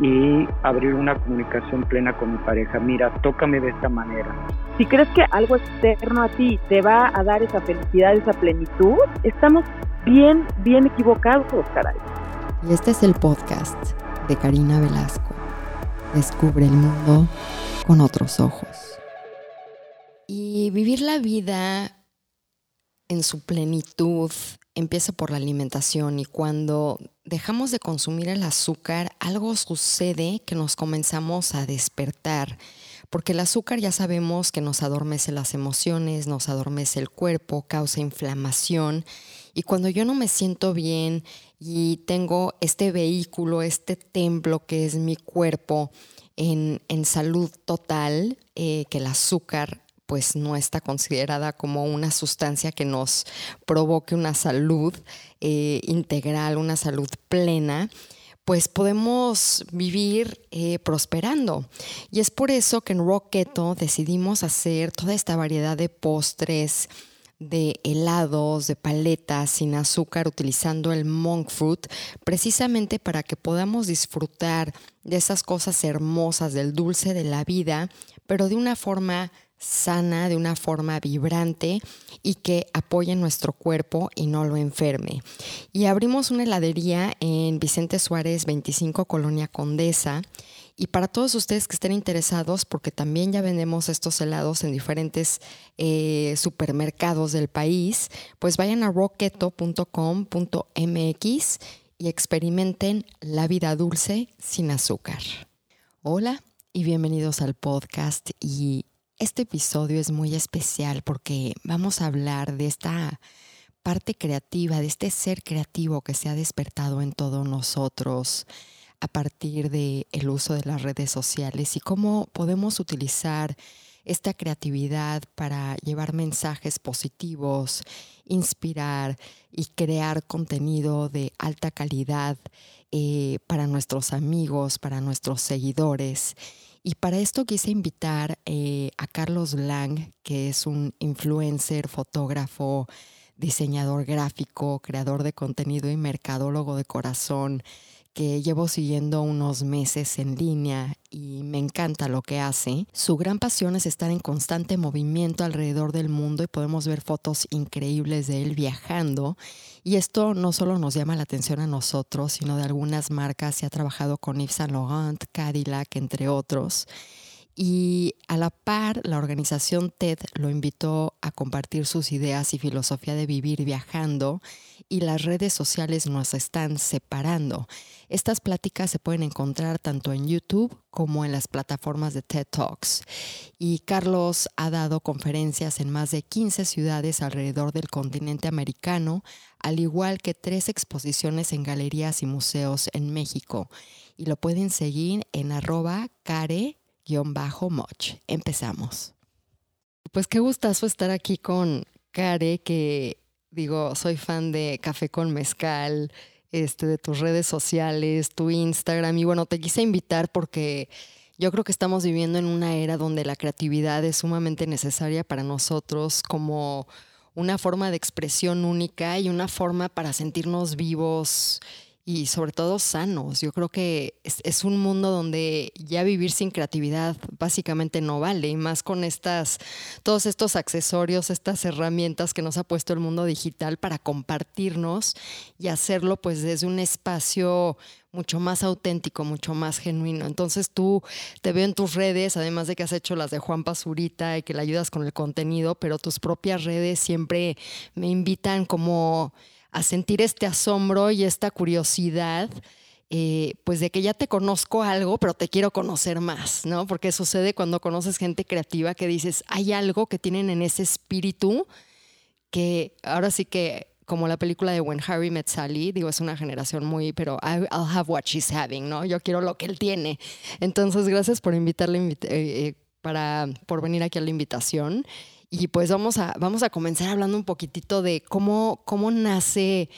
Y abrir una comunicación plena con mi pareja. Mira, tócame de esta manera. Si crees que algo externo a ti te va a dar esa felicidad, esa plenitud, estamos bien, bien equivocados, caray. Y este es el podcast de Karina Velasco. Descubre el mundo con otros ojos. Y vivir la vida en su plenitud empieza por la alimentación y cuando dejamos de consumir el azúcar, algo sucede que nos comenzamos a despertar. Porque el azúcar ya sabemos que nos adormece las emociones, nos adormece el cuerpo, causa inflamación. Y cuando yo no me siento bien y tengo este vehículo, este templo que es mi cuerpo en, salud total, eh, que el azúcar pues no está considerada como una sustancia que nos provoque una salud eh, integral, una salud plena, pues podemos vivir eh, prosperando. Y es por eso que en Rocketo decidimos hacer toda esta variedad de postres, de helados, de paletas sin azúcar utilizando el monk fruit, precisamente para que podamos disfrutar de esas cosas hermosas del dulce de la vida, pero de una forma sana, de una forma vibrante y que apoye nuestro cuerpo y no lo enferme. Y abrimos una heladería en Vicente Suárez 25 Colonia Condesa. Y para todos ustedes que estén interesados, porque también ya vendemos estos helados en diferentes eh, supermercados del país, pues vayan a rocketo.com.mx y experimenten la vida dulce sin azúcar. Hola y bienvenidos al podcast y este episodio es muy especial porque vamos a hablar de esta parte creativa, de este ser creativo que se ha despertado en todos nosotros a partir del el uso de las redes sociales y cómo podemos utilizar esta creatividad para llevar mensajes positivos, inspirar y crear contenido de alta calidad eh, para nuestros amigos, para nuestros seguidores. Y para esto quise invitar eh, a Carlos Lang, que es un influencer, fotógrafo, diseñador gráfico, creador de contenido y mercadólogo de corazón, que llevo siguiendo unos meses en línea y me encanta lo que hace. Su gran pasión es estar en constante movimiento alrededor del mundo y podemos ver fotos increíbles de él viajando y esto no solo nos llama la atención a nosotros, sino de algunas marcas. Se ha trabajado con Yves Saint Laurent, Cadillac, entre otros. Y a la par, la organización TED lo invitó a compartir sus ideas y filosofía de vivir viajando y las redes sociales nos están separando. Estas pláticas se pueden encontrar tanto en YouTube como en las plataformas de TED Talks. Y Carlos ha dado conferencias en más de 15 ciudades alrededor del continente americano, al igual que tres exposiciones en galerías y museos en México. Y lo pueden seguir en arroba care moch. Empezamos. Pues qué gustazo estar aquí con Care, que digo, soy fan de Café con Mezcal, este, de tus redes sociales, tu Instagram. Y bueno, te quise invitar porque yo creo que estamos viviendo en una era donde la creatividad es sumamente necesaria para nosotros como una forma de expresión única y una forma para sentirnos vivos y sobre todo sanos. Yo creo que es, un mundo donde ya vivir sin creatividad básicamente no vale, y más con estas, todos estos accesorios, estas herramientas que nos ha puesto el mundo digital para compartirnos y hacerlo pues desde un espacio mucho más auténtico, mucho más genuino. Entonces tú te veo en tus redes, además de que has hecho las de Juan Pazurita y que le ayudas con el contenido, pero tus propias redes siempre me invitan como a sentir este asombro y esta curiosidad. Eh, pues de que ya te conozco algo, pero te quiero conocer más, ¿no? Porque sucede cuando conoces gente creativa que dices, hay algo que tienen en ese espíritu que ahora sí que como la película de When Harry Met Sally, digo, es una generación muy, pero I'll have what she's having, ¿no? Yo quiero lo que él tiene. Entonces, gracias por invitarle, eh, eh, para, por venir aquí a la invitación. Y pues vamos a, vamos a comenzar hablando un poquitito de cómo, cómo nace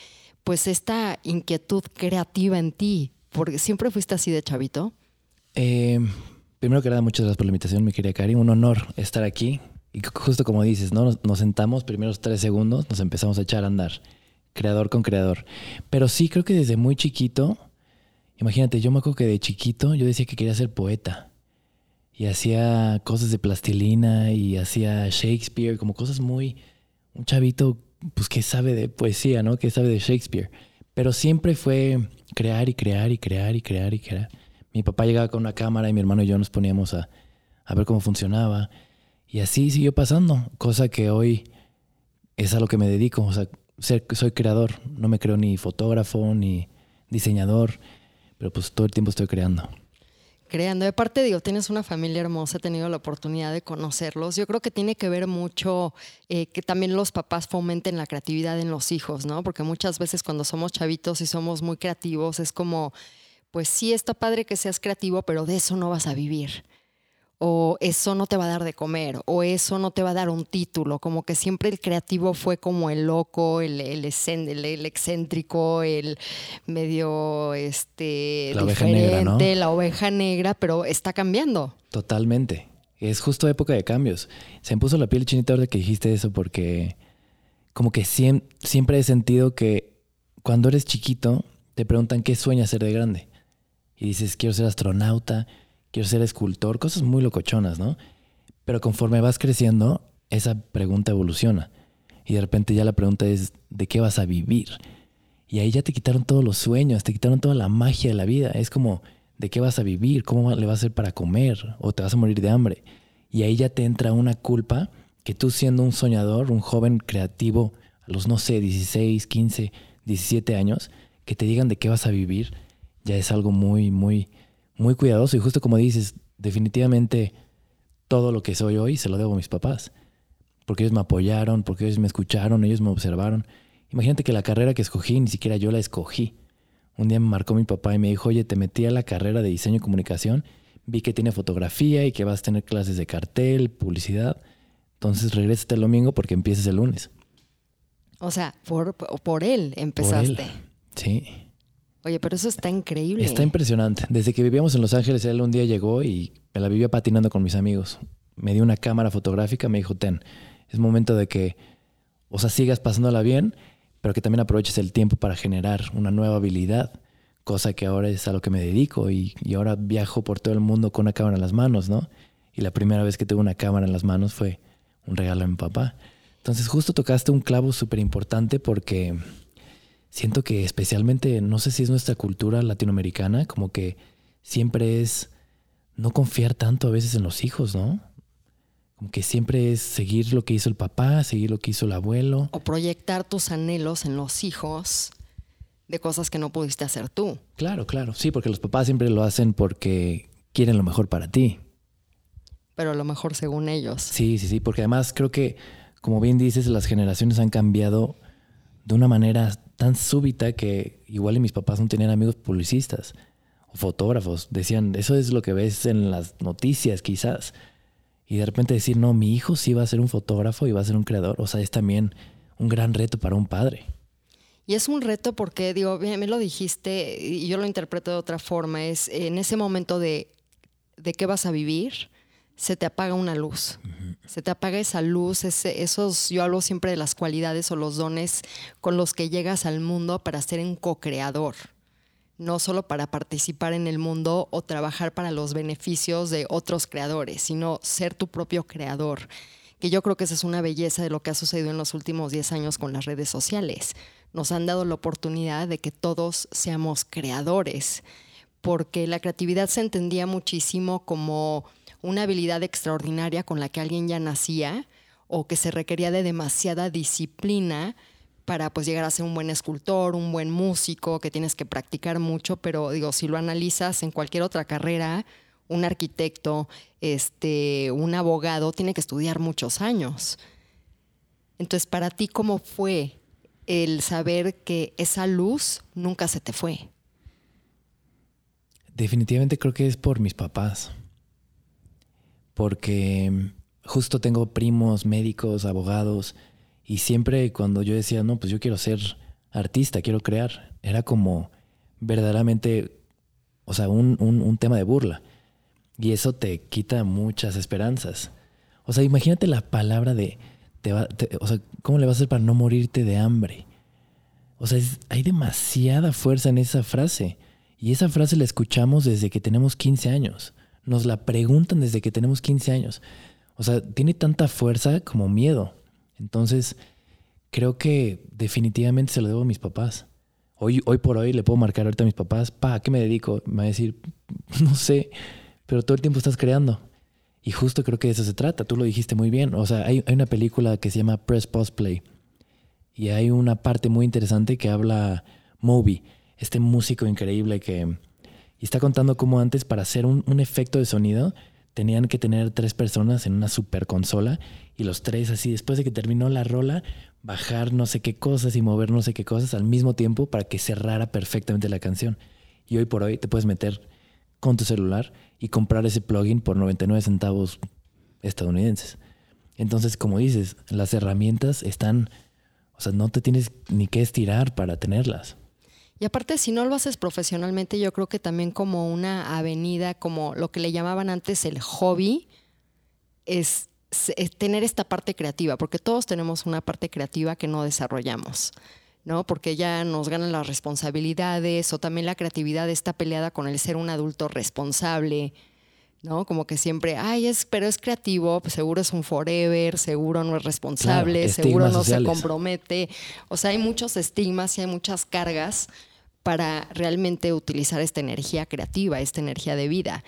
pues esta inquietud creativa en ti. Porque siempre fuiste así de chavito. Eh, primero que nada, muchas gracias por la invitación, mi querida Cari. Un honor estar aquí. Y justo como dices, ¿no? Nos, nos sentamos, primeros tres segundos, nos empezamos a echar a andar. Creador con creador. Pero sí, creo que desde muy chiquito, imagínate, yo me acuerdo que de chiquito yo decía que quería ser poeta. Y hacía cosas de plastilina y hacía Shakespeare, como cosas muy... Un chavito, pues que sabe de poesía, ¿no? Que sabe de Shakespeare. Pero siempre fue crear y crear y crear y crear y crear. Mi papá llegaba con una cámara y mi hermano y yo nos poníamos a, a ver cómo funcionaba. Y así siguió pasando, cosa que hoy es a lo que me dedico. O sea, ser, soy creador, no me creo ni fotógrafo ni diseñador, pero pues todo el tiempo estoy creando. Creando. De parte, digo, tienes una familia hermosa, he tenido la oportunidad de conocerlos. Yo creo que tiene que ver mucho eh, que también los papás fomenten la creatividad en los hijos, ¿no? Porque muchas veces cuando somos chavitos y somos muy creativos, es como, pues sí, está padre que seas creativo, pero de eso no vas a vivir o eso no te va a dar de comer, o eso no te va a dar un título, como que siempre el creativo fue como el loco, el, el, excéntrico, el medio este, la diferente, oveja negra, ¿no? la oveja negra, pero está cambiando. Totalmente. Es justo época de cambios. Se me puso la piel chinita ahora que dijiste eso porque como que siempre he sentido que cuando eres chiquito te preguntan qué sueñas ser de grande. Y dices, quiero ser astronauta, quiero ser escultor, cosas muy locochonas, ¿no? Pero conforme vas creciendo, esa pregunta evoluciona. Y de repente ya la pregunta es, ¿de qué vas a vivir? Y ahí ya te quitaron todos los sueños, te quitaron toda la magia de la vida. Es como, ¿de qué vas a vivir? ¿Cómo le vas a hacer para comer? ¿O te vas a morir de hambre? Y ahí ya te entra una culpa que tú siendo un soñador, un joven creativo, a los, no sé, 16, 15, 17 años, que te digan de qué vas a vivir, ya es algo muy, muy, muy cuidadoso y justo como dices, definitivamente todo lo que soy hoy se lo debo a mis papás, porque ellos me apoyaron, porque ellos me escucharon, ellos me observaron. Imagínate que la carrera que escogí ni siquiera yo la escogí. Un día me marcó mi papá y me dijo, oye, te metí a la carrera de diseño y comunicación, vi que tiene fotografía y que vas a tener clases de cartel, publicidad, entonces regrésate el domingo porque empiezas el lunes. O sea, por, por él empezaste. Por él. Sí. Oye, pero eso está increíble. Está impresionante. Desde que vivíamos en Los Ángeles, él un día llegó y me la vivía patinando con mis amigos. Me dio una cámara fotográfica, me dijo, ten, es momento de que, o sea, sigas pasándola bien, pero que también aproveches el tiempo para generar una nueva habilidad, cosa que ahora es a lo que me dedico y, ahora viajo por todo el mundo con una cámara en las manos, ¿no? Y la primera vez que tuve una cámara en las manos fue un regalo a mi papá. Entonces justo tocaste un clavo súper importante porque siento que especialmente, no sé si es nuestra cultura latinoamericana, como que siempre es no confiar tanto a veces en los hijos, ¿no? Como que siempre es seguir lo que hizo el papá, seguir lo que hizo el abuelo. O proyectar tus anhelos en los hijos de cosas que no pudiste hacer tú. Claro, claro. Sí, porque los papás siempre lo hacen porque quieren lo mejor para ti. Pero lo mejor según ellos. Sí, sí, sí, porque además creo que, como bien dices, las generaciones han cambiado de una manera tan súbita que igual y mis papás no tenían amigos publicistas o fotógrafos. Decían, eso es lo que ves en las noticias quizás. Y de repente decir, no, mi hijo sí va a ser un fotógrafo y va a ser un creador. O sea, es también un gran reto para un padre. Y es un reto porque, digo, me lo dijiste y yo lo interpreto de otra forma. Es en ese momento de, de qué vas a vivir, se te apaga una luz. Se te apaga esa luz, ese, esos, yo hablo siempre de las cualidades o los dones con los que llegas al mundo para ser un co-creador. No solo para participar en el mundo o trabajar para los beneficios de otros creadores, sino ser tu propio creador. Que yo creo que esa es una belleza de lo que ha sucedido en los últimos 10 años con las redes sociales. Nos han dado la oportunidad de que todos seamos creadores, porque la creatividad se entendía muchísimo como una habilidad extraordinaria con la que alguien ya nacía o que se requería de demasiada disciplina para pues llegar a ser un buen escultor, un buen músico, que tienes que practicar mucho, pero digo, si lo analizas en cualquier otra carrera, un arquitecto, este, un abogado tiene que estudiar muchos años. Entonces, para ti cómo fue el saber que esa luz nunca se te fue? Definitivamente creo que es por mis papás porque justo tengo primos, médicos, abogados, y siempre cuando yo decía, no, pues yo quiero ser artista, quiero crear, era como verdaderamente, o sea, un, un tema de burla. Y eso te quita muchas esperanzas. O sea, imagínate la palabra de, o sea, ¿cómo le vas a hacer para no morirte de hambre? O sea, hay demasiada fuerza en esa frase. Y esa frase la escuchamos desde que tenemos 15 años. Nos la preguntan desde que tenemos 15 años. O sea, tiene tanta fuerza como miedo. Entonces, creo que definitivamente se lo debo a mis papás. Hoy, hoy por hoy le puedo marcar ahorita a mis papás, pa, ¿a qué me dedico? Me va a decir, no sé, pero todo el tiempo estás creando. Y justo creo que de eso se trata, tú lo dijiste muy bien. O sea, hay, una película que se llama Press Post Play. Y hay una parte muy interesante que habla Moby, este músico increíble que... Y está contando cómo antes para hacer un, un efecto de sonido tenían que tener tres personas en una super consola y los tres así, después de que terminó la rola, bajar no sé qué cosas y mover no sé qué cosas al mismo tiempo para que cerrara perfectamente la canción. Y hoy por hoy te puedes meter con tu celular y comprar ese plugin por 99 centavos estadounidenses. Entonces, como dices, las herramientas están, o sea, no te tienes ni que estirar para tenerlas. Y aparte, si no lo haces profesionalmente, yo creo que también como una avenida, como lo que le llamaban antes el hobby, es, tener esta parte creativa, porque todos tenemos una parte creativa que no desarrollamos. ¿no? Porque ya nos ganan las responsabilidades o también la creatividad está peleada con el ser un adulto responsable, ¿no? Como que siempre, ay, es, pero es creativo, pues seguro es un forever, seguro no es responsable, seguro no se compromete. O sea, hay muchos estigmas y hay muchas cargas para realmente utilizar esta energía creativa, esta energía de vida.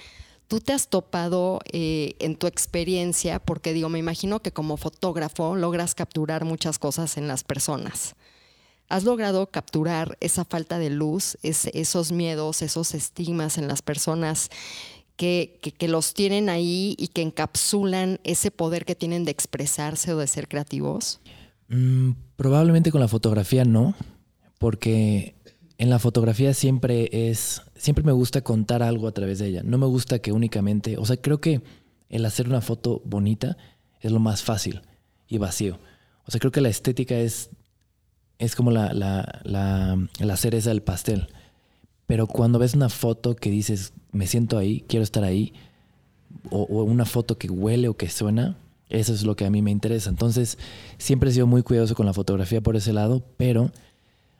¿Tú te has topado eh, en tu experiencia? Porque digo, me imagino que como fotógrafo logras capturar muchas cosas en las personas has logrado capturar esa falta de luz, esos miedos, esos estigmas en las personas que, los tienen ahí y que encapsulan ese poder que tienen de expresarse o de ser creativos? Mm, probablemente con la fotografía no, porque en la fotografía siempre es, siempre me gusta contar algo a través de ella. No me gusta que únicamente, o sea, creo que el hacer una foto bonita es lo más fácil y vacío. O sea, creo que la estética es es como la, la, la, cereza del pastel. Pero cuando ves una foto que dices, me siento ahí, quiero estar ahí, o, una foto que huele o que suena, eso es lo que a mí me interesa. Entonces, siempre he sido muy cuidadoso con la fotografía por ese lado, pero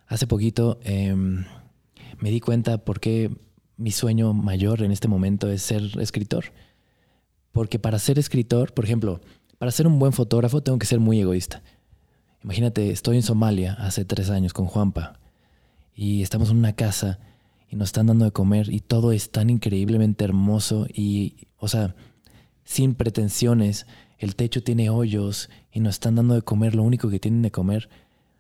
hace poquito em, me di cuenta por qué mi sueño mayor en este momento es ser escritor. Porque para ser escritor, por ejemplo, para ser un buen fotógrafo tengo que ser muy egoísta. Imagínate, estoy en Somalia hace tres años con Juanpa y estamos en una casa y nos están dando de comer y todo es tan increíblemente hermoso y, o sea, sin pretensiones, el techo tiene hoyos y nos están dando de comer lo único que tienen de comer.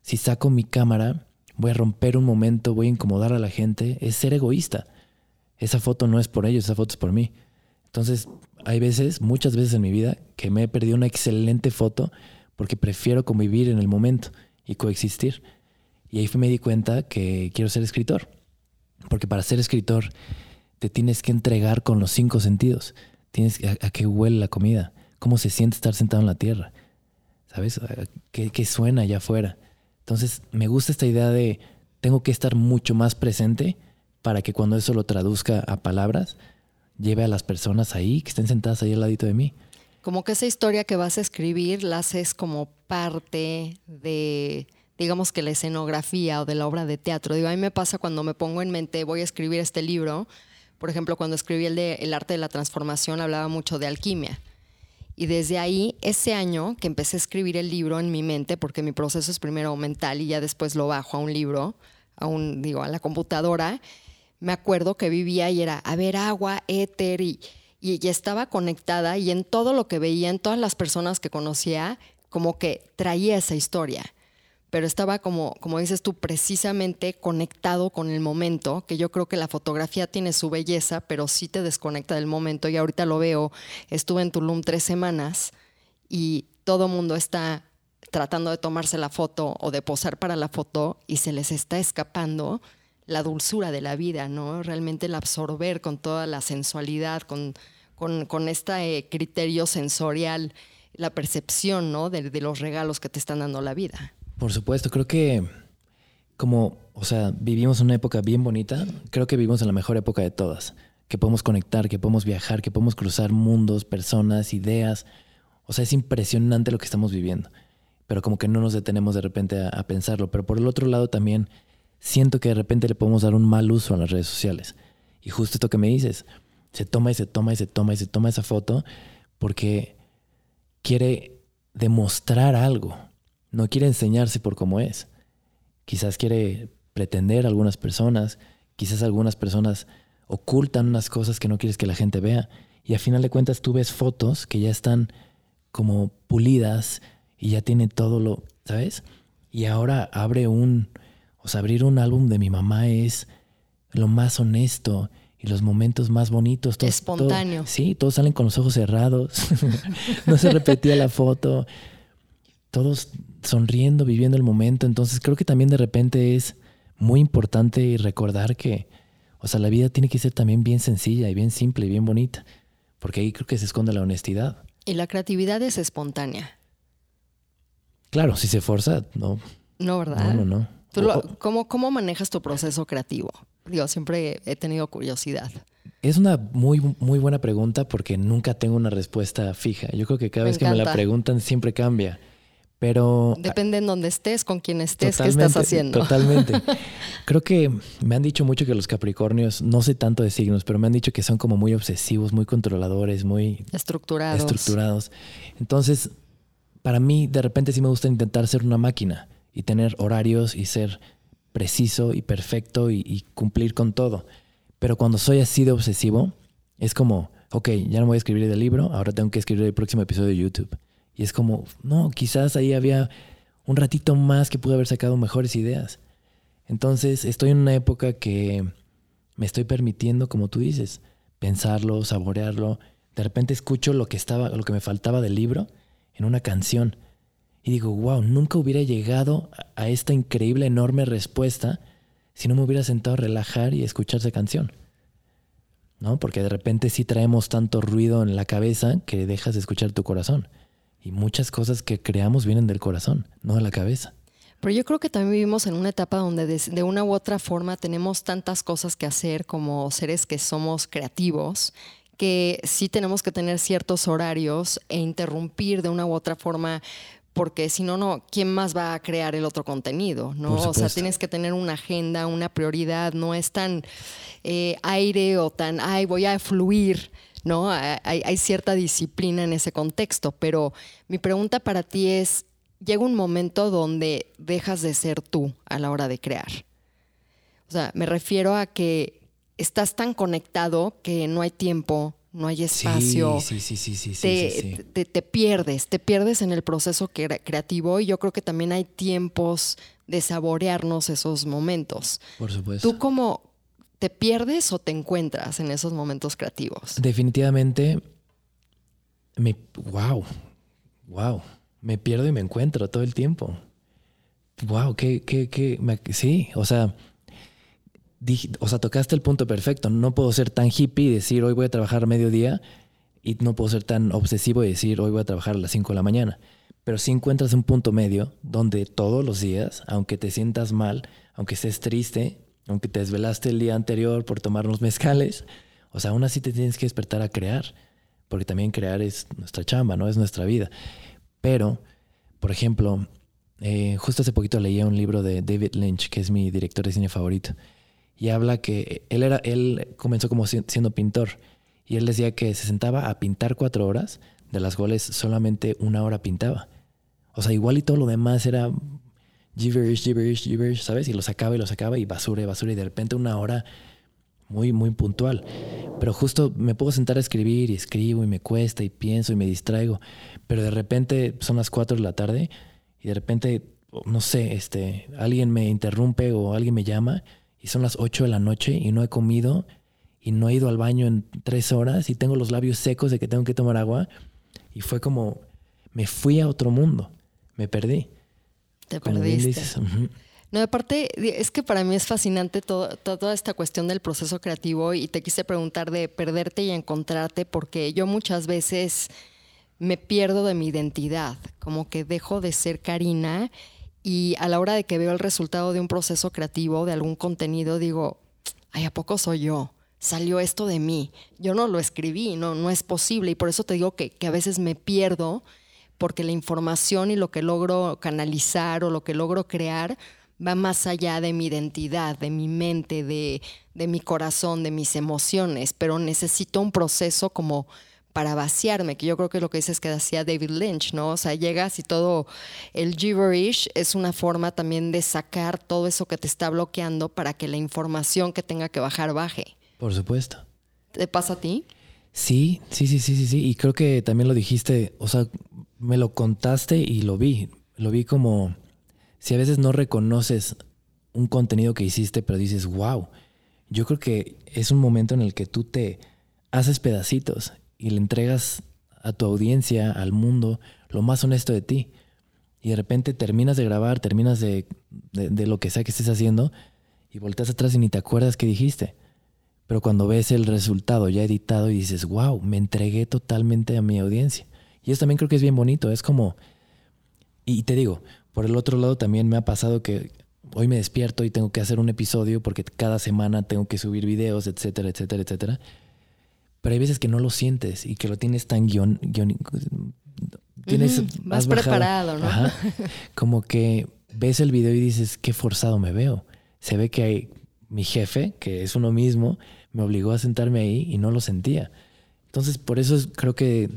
Si saco mi cámara, voy a romper un momento, voy a incomodar a la gente, es ser egoísta. Esa foto no es por ellos, esa foto es por mí. Entonces, hay veces, muchas veces en mi vida, que me he perdido una excelente foto porque prefiero convivir en el momento y coexistir. Y ahí me di cuenta que quiero ser escritor, porque para ser escritor te tienes que entregar con los cinco sentidos. Tienes a, a qué huele la comida, cómo se siente estar sentado en la tierra, ¿sabes? ¿Qué, qué suena allá afuera? Entonces me gusta esta idea de tengo que estar mucho más presente para que cuando eso lo traduzca a palabras, lleve a las personas ahí, que estén sentadas ahí al ladito de mí como que esa historia que vas a escribir la haces como parte de, digamos que la escenografía o de la obra de teatro. Digo, a mí me pasa cuando me pongo en mente, voy a escribir este libro, por ejemplo, cuando escribí el de El arte de la transformación, hablaba mucho de alquimia. Y desde ahí, ese año que empecé a escribir el libro en mi mente, porque mi proceso es primero mental y ya después lo bajo a un libro, a un, digo, a la computadora, me acuerdo que vivía y era, a ver, agua, éter y y estaba conectada y en todo lo que veía, en todas las personas que conocía, como que traía esa historia. Pero estaba como, como dices tú, precisamente conectado con el momento, que yo creo que la fotografía tiene su belleza, pero sí te desconecta del momento. Y ahorita lo veo, estuve en Tulum tres semanas y todo mundo está tratando de tomarse la foto o de posar para la foto y se les está escapando la dulzura de la vida, ¿no? Realmente el absorber con toda la sensualidad, con, con, este criterio sensorial la percepción, ¿no? De los regalos que te están dando la vida. Por supuesto, creo que como, o sea, vivimos una época bien bonita, creo que vivimos en la mejor época de todas, que podemos conectar, que podemos viajar, que podemos cruzar mundos, personas, ideas. O sea, es impresionante lo que estamos viviendo, pero como que no nos detenemos de repente a, a pensarlo. Pero por el otro lado también siento que de repente le podemos dar un mal uso a las redes sociales. Y justo esto que me dices, se toma y se toma y se toma y se toma esa foto porque quiere demostrar algo, no quiere enseñarse por cómo es. Quizás quiere pretender a algunas personas, quizás algunas personas ocultan unas cosas que no quieres que la gente vea. Y a final de cuentas tú ves fotos que ya están como pulidas y ya tienen todo lo, ¿sabes? Y ahora abre un, o sea, abrir un álbum de mi mamá es lo más honesto y los momentos más bonitos. Espontáneo. sí, todos salen con los ojos cerrados. no se repetía la foto. Todos sonriendo, viviendo el momento. Entonces creo que también de repente es muy importante recordar que, o sea, la vida tiene que ser también bien sencilla y bien simple y bien bonita. Porque ahí creo que se esconde la honestidad. Y la creatividad es espontánea, Claro, si se forza, no, ¿no, verdad? no, no, no. ¿Tú lo- O- cómo, ¿Cómo manejas tu proceso creativo? Digo, siempre he tenido curiosidad. Es una muy, muy buena pregunta porque nunca tengo una respuesta fija. Yo creo que cada Me vez que me la preguntan siempre cambia. Pero Depende en dónde estés, con quién estés, qué estás haciendo. Totalmente. Creo que me han dicho mucho que los Capricornios, no sé tanto de signos, pero me han dicho que son como muy obsesivos, muy controladores, muy Estructurados. estructurados. Entonces, para mí, de repente sí me gusta intentar ser una máquina y tener horarios y ser preciso y perfecto y, y cumplir con todo. Pero cuando soy así de obsesivo, es como, ok, ya no voy a escribir el libro, ahora tengo que escribir el próximo episodio de YouTube. Y es como, no, quizás ahí había un ratito más que pude haber sacado mejores ideas. Entonces, estoy en una época que me estoy permitiendo, como tú dices, pensarlo, saborearlo. De repente escucho lo que estaba, lo que me faltaba del libro en una canción. Y digo, wow, nunca hubiera llegado a- esta increíble, enorme respuesta si no me hubiera sentado a relajar y escuchar esa canción. ¿No? Porque de repente sí traemos tanto ruido en la cabeza que dejas de escuchar tu corazón. Y muchas cosas que creamos vienen del corazón, no de la cabeza. Pero yo creo que también vivimos en una etapa donde de, de una u otra forma tenemos tantas cosas que hacer como seres que somos creativos, que sí tenemos que tener ciertos horarios e interrumpir de una u otra forma, porque si no, no, ¿quién más va a crear el otro contenido? ¿no? O sea, tienes que tener una agenda, una prioridad, no es tan eh, aire o tan, ay, voy a fluir. ¿No? Hay, hay cierta disciplina en ese contexto, pero mi pregunta para ti es, llega un momento donde dejas de ser tú a la hora de crear. O sea, me refiero a que estás tan conectado que no hay tiempo, no hay espacio. Sí, sí, sí, sí, sí, te, sí, sí. te- te pierdes, te pierdes en el proceso cre- creativo y yo creo que también hay tiempos de saborearnos esos momentos. Por supuesto. ¿Tú cómo te pierdes o te encuentras en esos momentos creativos? Definitivamente me wow. Wow. Me pierdo y me encuentro todo el tiempo. Wow, qué qué qué me- sí, o sea, dij- o sea, tocaste el punto perfecto. No puedo ser tan hippie y decir hoy voy a trabajar mediodía y no puedo ser tan obsesivo y decir hoy voy a trabajar a las 5 de la mañana. Pero si encuentras un punto medio donde todos los días, aunque te sientas mal, aunque estés triste, aunque te desvelaste el día anterior por tomar unos mezcales, o sea, aún así te tienes que despertar a crear, porque también crear es nuestra chamba, ¿no? Es nuestra vida. Pero, por ejemplo, eh, justo hace poquito leía un libro de David Lynch, que es mi director de cine favorito, y habla que él, era, él comenzó como si- siendo pintor, y él decía que se sentaba a pintar cuatro horas, de las cuales solamente una hora pintaba. O sea, igual y todo lo demás era gibberish, gibberish, gibberish, ¿sabes? Y lo sacaba y lo sacaba y basura y basura y de repente una hora muy, muy puntual. Pero justo me puedo sentar a escribir y escribo y me cuesta y pienso y me distraigo. Pero de repente son las 4 de la tarde y de repente, no sé, este, alguien me interrumpe o alguien me llama y son las 8 de la noche y no he comido y no he ido al baño en tres horas y tengo los labios secos de que tengo que tomar agua. Y fue como, me fui a otro mundo, me perdí. Te Como bien perdiste. No, aparte, es que para mí es fascinante todo- toda esta cuestión del proceso creativo y te quise preguntar de perderte y encontrarte porque yo muchas veces me pierdo de mi identidad, como que dejo de ser Karina y a la hora de que veo el resultado de un proceso creativo, de algún contenido, digo, ay, ¿a poco soy yo? Salió esto de mí. Yo no lo escribí, no, no es posible. Y por eso te digo que, que a veces me pierdo porque la información y lo que logro canalizar o lo que logro crear va más allá de mi identidad, de mi mente, de, de mi corazón, de mis emociones, pero necesito un proceso como para vaciarme, que yo creo que es lo que dices que hacía David Lynch, ¿no? O sea, llegas y todo el gibberish es una forma también de sacar todo eso que te está bloqueando para que la información que tenga que bajar baje. Por supuesto. ¿Te pasa a ti? Sí, sí, sí, sí, sí, sí. Y creo que también lo dijiste, o sea, me lo contaste y lo vi. Lo vi como si a veces no reconoces un contenido que hiciste, pero dices, wow, yo creo que es un momento en el que tú te haces pedacitos y le entregas a tu audiencia, al mundo, lo más honesto de ti. Y de repente terminas de grabar, terminas de, de, lo que sea que estés haciendo y volteas atrás y ni te acuerdas qué dijiste. Pero cuando ves el resultado ya editado y dices, wow, me entregué totalmente a mi audiencia. Y eso también creo que es bien bonito. Es como, y te digo, por el otro lado también me ha pasado que hoy me despierto y tengo que hacer un episodio porque cada semana tengo que subir videos, etcétera, etcétera, etcétera. Pero hay veces que no lo sientes y que lo tienes tan guion, tienes más preparado, ¿no? como que ves el video y dices, qué forzado me veo. Se ve que hay, mi jefe, que es uno mismo, me obligó a sentarme ahí y no lo sentía. Entonces, por eso creo que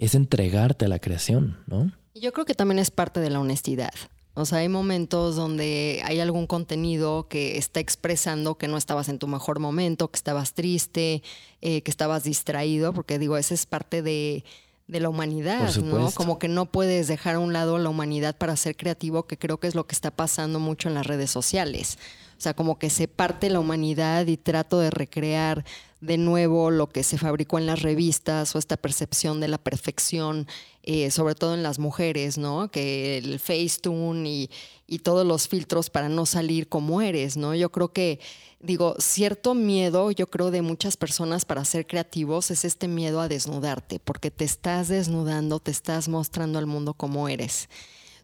es entregarte a la creación, ¿no? Yo creo que también es parte de la honestidad. O sea, hay momentos donde hay algún contenido que está expresando que no estabas en tu mejor momento, que estabas triste, eh, que estabas distraído, porque digo, esa es parte de, de la humanidad, ¿no? Como que no puedes dejar a un lado la humanidad para ser creativo, que creo que es lo que está pasando mucho en las redes sociales. O sea, como que se parte la humanidad y trato de recrear de nuevo lo que se fabricó en las revistas o esta percepción de la perfección, eh, sobre todo en las mujeres, ¿no? Que el Facetune y, y todos los filtros para no salir como eres, ¿no? Yo creo que, digo, cierto miedo, yo creo, de muchas personas para ser creativos es este miedo a desnudarte, porque te estás desnudando, te estás mostrando al mundo como eres.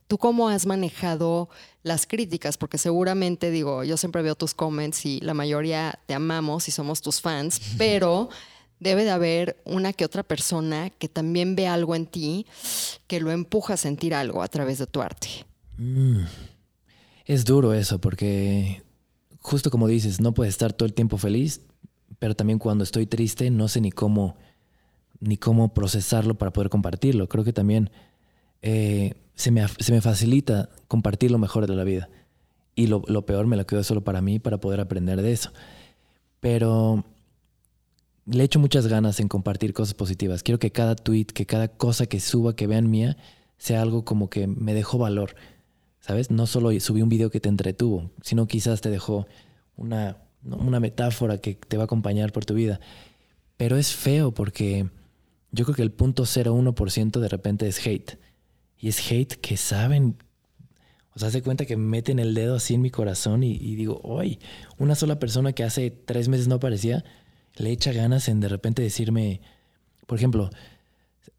¿Tú cómo has manejado las críticas? Porque seguramente, digo, yo siempre veo tus comments y la mayoría te amamos y somos tus fans, pero debe de haber una que otra persona que también ve algo en ti que lo empuja a sentir algo a través de tu arte. Mm. Es duro eso, porque justo como dices, no puedes estar todo el tiempo feliz, pero también cuando estoy triste no sé ni cómo, ni cómo procesarlo para poder compartirlo. Creo que también eh, se, me, se, me, facilita compartir lo mejor de la vida. Y lo, lo, peor me lo quedo solo para mí, para poder aprender de eso. Pero le echo muchas ganas en compartir cosas positivas. Quiero que cada tweet, que cada cosa que suba, que vean mía, sea algo como que me dejó valor. ¿Sabes? No solo subí un video que te entretuvo, sino quizás te dejó una, una metáfora que te va a acompañar por tu vida. Pero es feo porque yo creo que el punto 0,1% de repente es hate. Y es hate que saben, o sea, se cuenta que meten el dedo así en mi corazón y, digo, hoy una sola persona que hace tres meses no aparecía, le echa ganas en de repente decirme, por ejemplo,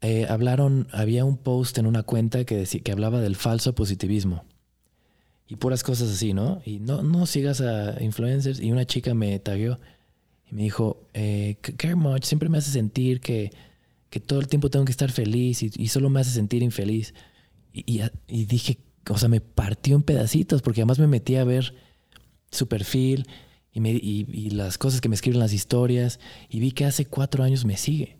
eh, hablaron, había un post en una cuenta que, decía, que hablaba del falso positivismo y puras cosas así, ¿no? Y no, no sigas a influencers. Y una chica me tagueó y me dijo, eh, care much, siempre me hace sentir que que todo el tiempo tengo que estar feliz y, solo me hace sentir infeliz. Y, dije, o sea, me partió en pedacitos porque además me metí a ver su perfil y, y, las cosas que me escriben las historias y vi que hace cuatro años me sigue.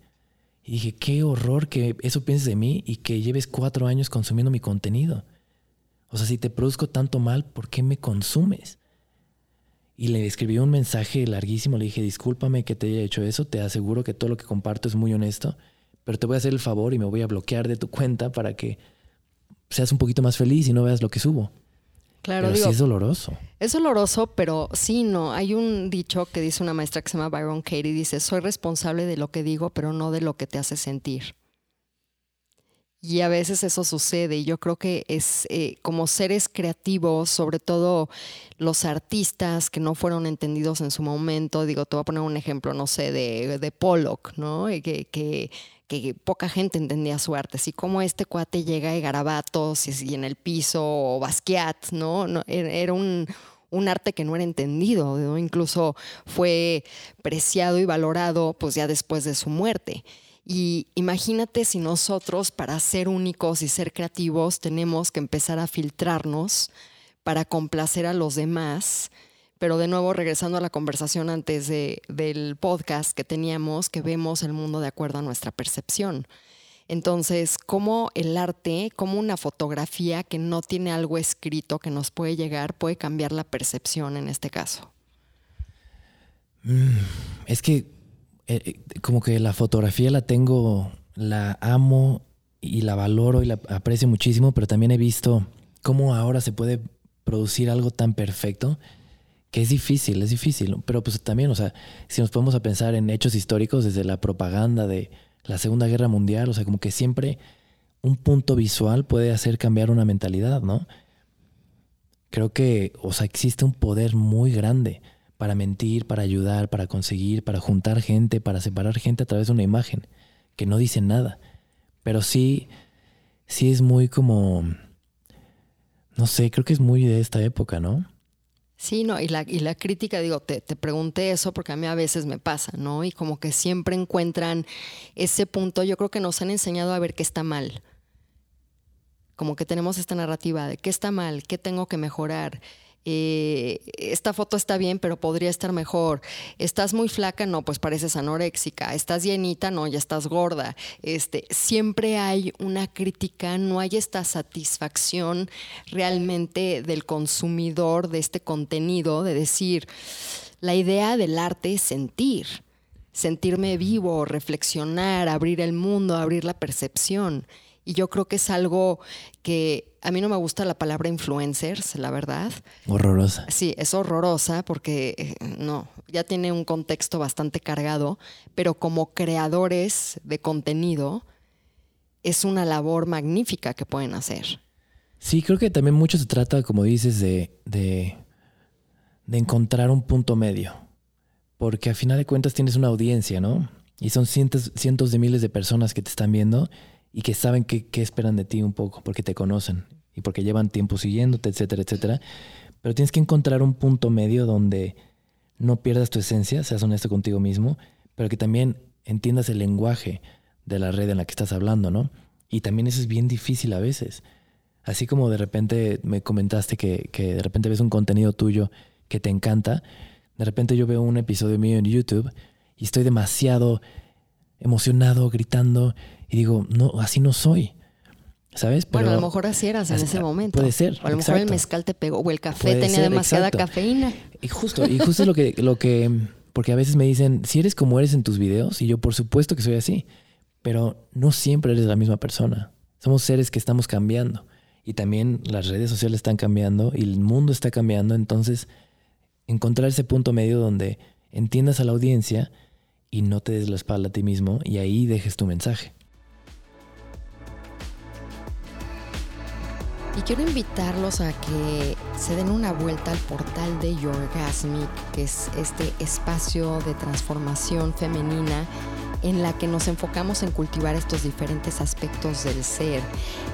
Y dije, qué horror que eso pienses de mí y que lleves cuatro años consumiendo mi contenido. O sea, si te produzco tanto mal, ¿por qué me consumes? Y le escribí un mensaje larguísimo, le dije, discúlpame que te haya hecho eso, te aseguro que todo lo que comparto es muy honesto pero te voy a hacer el favor y me voy a bloquear de tu cuenta para que seas un poquito más feliz y no veas lo que subo. Claro, sí es doloroso. Es doloroso, pero sí, no. Hay un dicho que dice una maestra que se llama Byron Katie, dice, soy responsable de lo que digo, pero no de lo que te hace sentir. Y a veces eso sucede y yo creo que es eh, como seres creativos, sobre todo los artistas que no fueron entendidos en su momento, digo, te voy a poner un ejemplo, no sé, de, de Pollock, ¿no? Que, que, que poca gente entendía su arte, así como este cuate llega de garabatos y, en el piso o Basquiat, ¿no? no era un, un arte que no era entendido, incluso fue preciado y valorado pues ya después de su muerte. Y imagínate si nosotros para ser únicos y ser creativos tenemos que empezar a filtrarnos para complacer a los demás. Pero de nuevo, regresando a la conversación antes de, del podcast que teníamos, que vemos el mundo de acuerdo a nuestra percepción. Entonces, cómo el arte, como una fotografía que no tiene algo escrito que nos puede llegar, puede cambiar la percepción en este caso. Mm, es que eh, eh, como que la fotografía la tengo, la amo y la valoro y la aprecio muchísimo, pero también he visto cómo ahora se puede producir algo tan perfecto que es difícil, es difícil. Pero pues también, o sea, si nos ponemos a pensar en hechos históricos desde la propaganda de la Segunda Guerra Mundial, o sea, como que siempre un punto visual puede hacer cambiar una mentalidad, ¿no? Creo que, o sea, existe un poder muy grande para mentir, para ayudar, para conseguir, para juntar gente, para separar gente a través de una imagen que no dice nada. Pero sí, sí es muy como, no sé, creo que es muy de esta época, ¿no? Sí, no, y la, y la crítica, digo, te, te, pregunté eso porque a mí a veces me pasa, ¿no? Y como que siempre encuentran ese punto, yo creo que nos han enseñado a ver qué está mal. Como que tenemos esta narrativa de qué está mal, qué tengo que mejorar. Eh, esta foto está bien, pero podría estar mejor. Estás muy flaca, no, pues pareces anoréxica. Estás llenita, no, ya estás gorda. Este, siempre hay una crítica, no hay esta satisfacción realmente del consumidor de este contenido, de decir, la idea del arte es sentir, sentirme vivo, reflexionar, abrir el mundo, abrir la percepción. Y yo creo que es algo que a mí no me gusta la palabra influencers, la verdad. Horrorosa. Sí, es horrorosa porque eh, no, ya tiene un contexto bastante cargado, pero como creadores de contenido es una labor magnífica que pueden hacer. Sí, creo que también mucho se trata, como dices, de, de, de encontrar un punto medio. Porque a final de cuentas tienes una audiencia, ¿no? Y son cientos, cientos de miles de personas que te están viendo y que saben qué, esperan de ti un poco, porque te conocen y porque llevan tiempo siguiéndote, etcétera, etcétera. Pero tienes que encontrar un punto medio donde no pierdas tu esencia, seas honesto contigo mismo, pero que también entiendas el lenguaje de la red en la que estás hablando, ¿no? Y también eso es bien difícil a veces. Así como de repente me comentaste que, que de repente ves un contenido tuyo que te encanta, de repente yo veo un episodio mío en YouTube y estoy demasiado emocionado, gritando, y digo, no, así no soy. ¿Sabes? bueno, a lo mejor así eras en ese momento. Puede ser. O a lo mejor el mezcal te pegó, o el café tenía demasiada cafeína. Y justo, y justo lo que, lo que, porque a veces me dicen, si eres como eres en tus videos, y yo por supuesto que soy así, pero no siempre eres la misma persona. Somos seres que estamos cambiando. Y también las redes sociales están cambiando y el mundo está cambiando. Entonces, encontrar ese punto medio donde entiendas a la audiencia y no te des la espalda a ti mismo y ahí dejes tu mensaje. Y quiero invitarlos a que se den una vuelta al portal de Yorgasmic, que es este espacio de transformación femenina en la que nos enfocamos en cultivar estos diferentes aspectos del ser.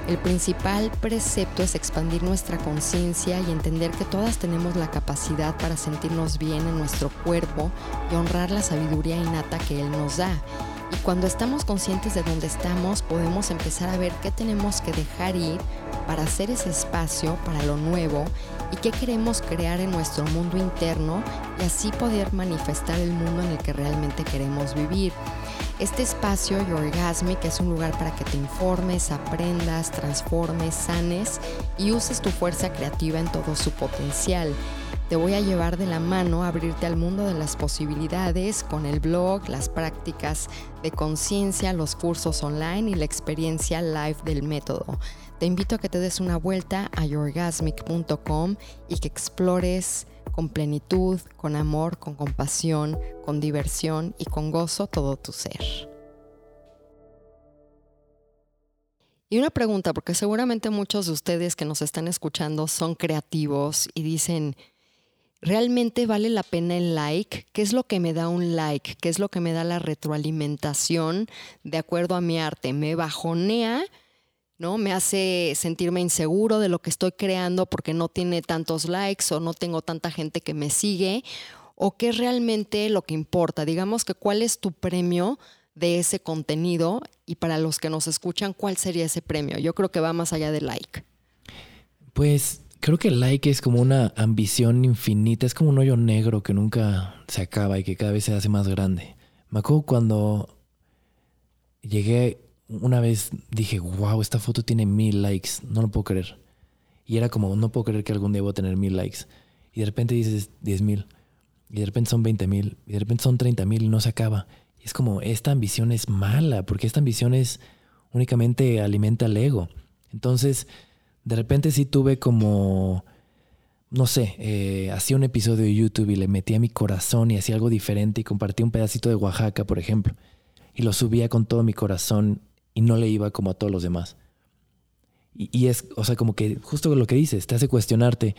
El principal precepto es expandir nuestra conciencia y entender que todas tenemos la capacidad para sentirnos bien en nuestro cuerpo y honrar la sabiduría innata que Él nos da. Y cuando estamos conscientes de dónde estamos, podemos empezar a ver qué tenemos que dejar ir para hacer ese espacio para lo nuevo y qué queremos crear en nuestro mundo interno y así poder manifestar el mundo en el que realmente queremos vivir. Este espacio, Yorgasmic, es un lugar para que te informes, aprendas, transformes, sanes y uses tu fuerza creativa en todo su potencial. Te voy a llevar de la mano a abrirte al mundo de las posibilidades con el blog, las prácticas de conciencia, los cursos online y la experiencia live del método. Te invito a que te des una vuelta a yourgasmic.com y que explores con plenitud, con amor, con compasión, con diversión y con gozo todo tu ser. Y una pregunta, porque seguramente muchos de ustedes que nos están escuchando son creativos y dicen, ¿realmente vale la pena el like? ¿Qué es lo que me da un like? ¿Qué es lo que me da la retroalimentación de acuerdo a mi arte? ¿Me bajonea? ¿No? Me hace sentirme inseguro de lo que estoy creando porque no tiene tantos likes o no tengo tanta gente que me sigue. ¿O qué es realmente lo que importa? Digamos que cuál es tu premio de ese contenido y para los que nos escuchan, ¿cuál sería ese premio? Yo creo que va más allá del like. Pues creo que el like es como una ambición infinita, es como un hoyo negro que nunca se acaba y que cada vez se hace más grande. Me acuerdo cuando llegué una vez, dije, wow, esta foto tiene mil likes, no lo puedo creer. Y era como, no puedo creer que algún día voy a tener mil likes. Y de repente dices diez mil, y de repente son veinte mil, y de repente son treinta mil y no se acaba. Y es como, esta ambición es mala, porque esta ambición es únicamente alimenta el ego. Entonces, de repente sí tuve como, no sé, eh, hacía un episodio de YouTube y le metía mi corazón y hacía algo diferente y compartí un pedacito de Oaxaca, por ejemplo, y lo subía con todo mi corazón y no le iba como a todos los demás. Y, es, o sea, como que justo lo que dices, te hace cuestionarte,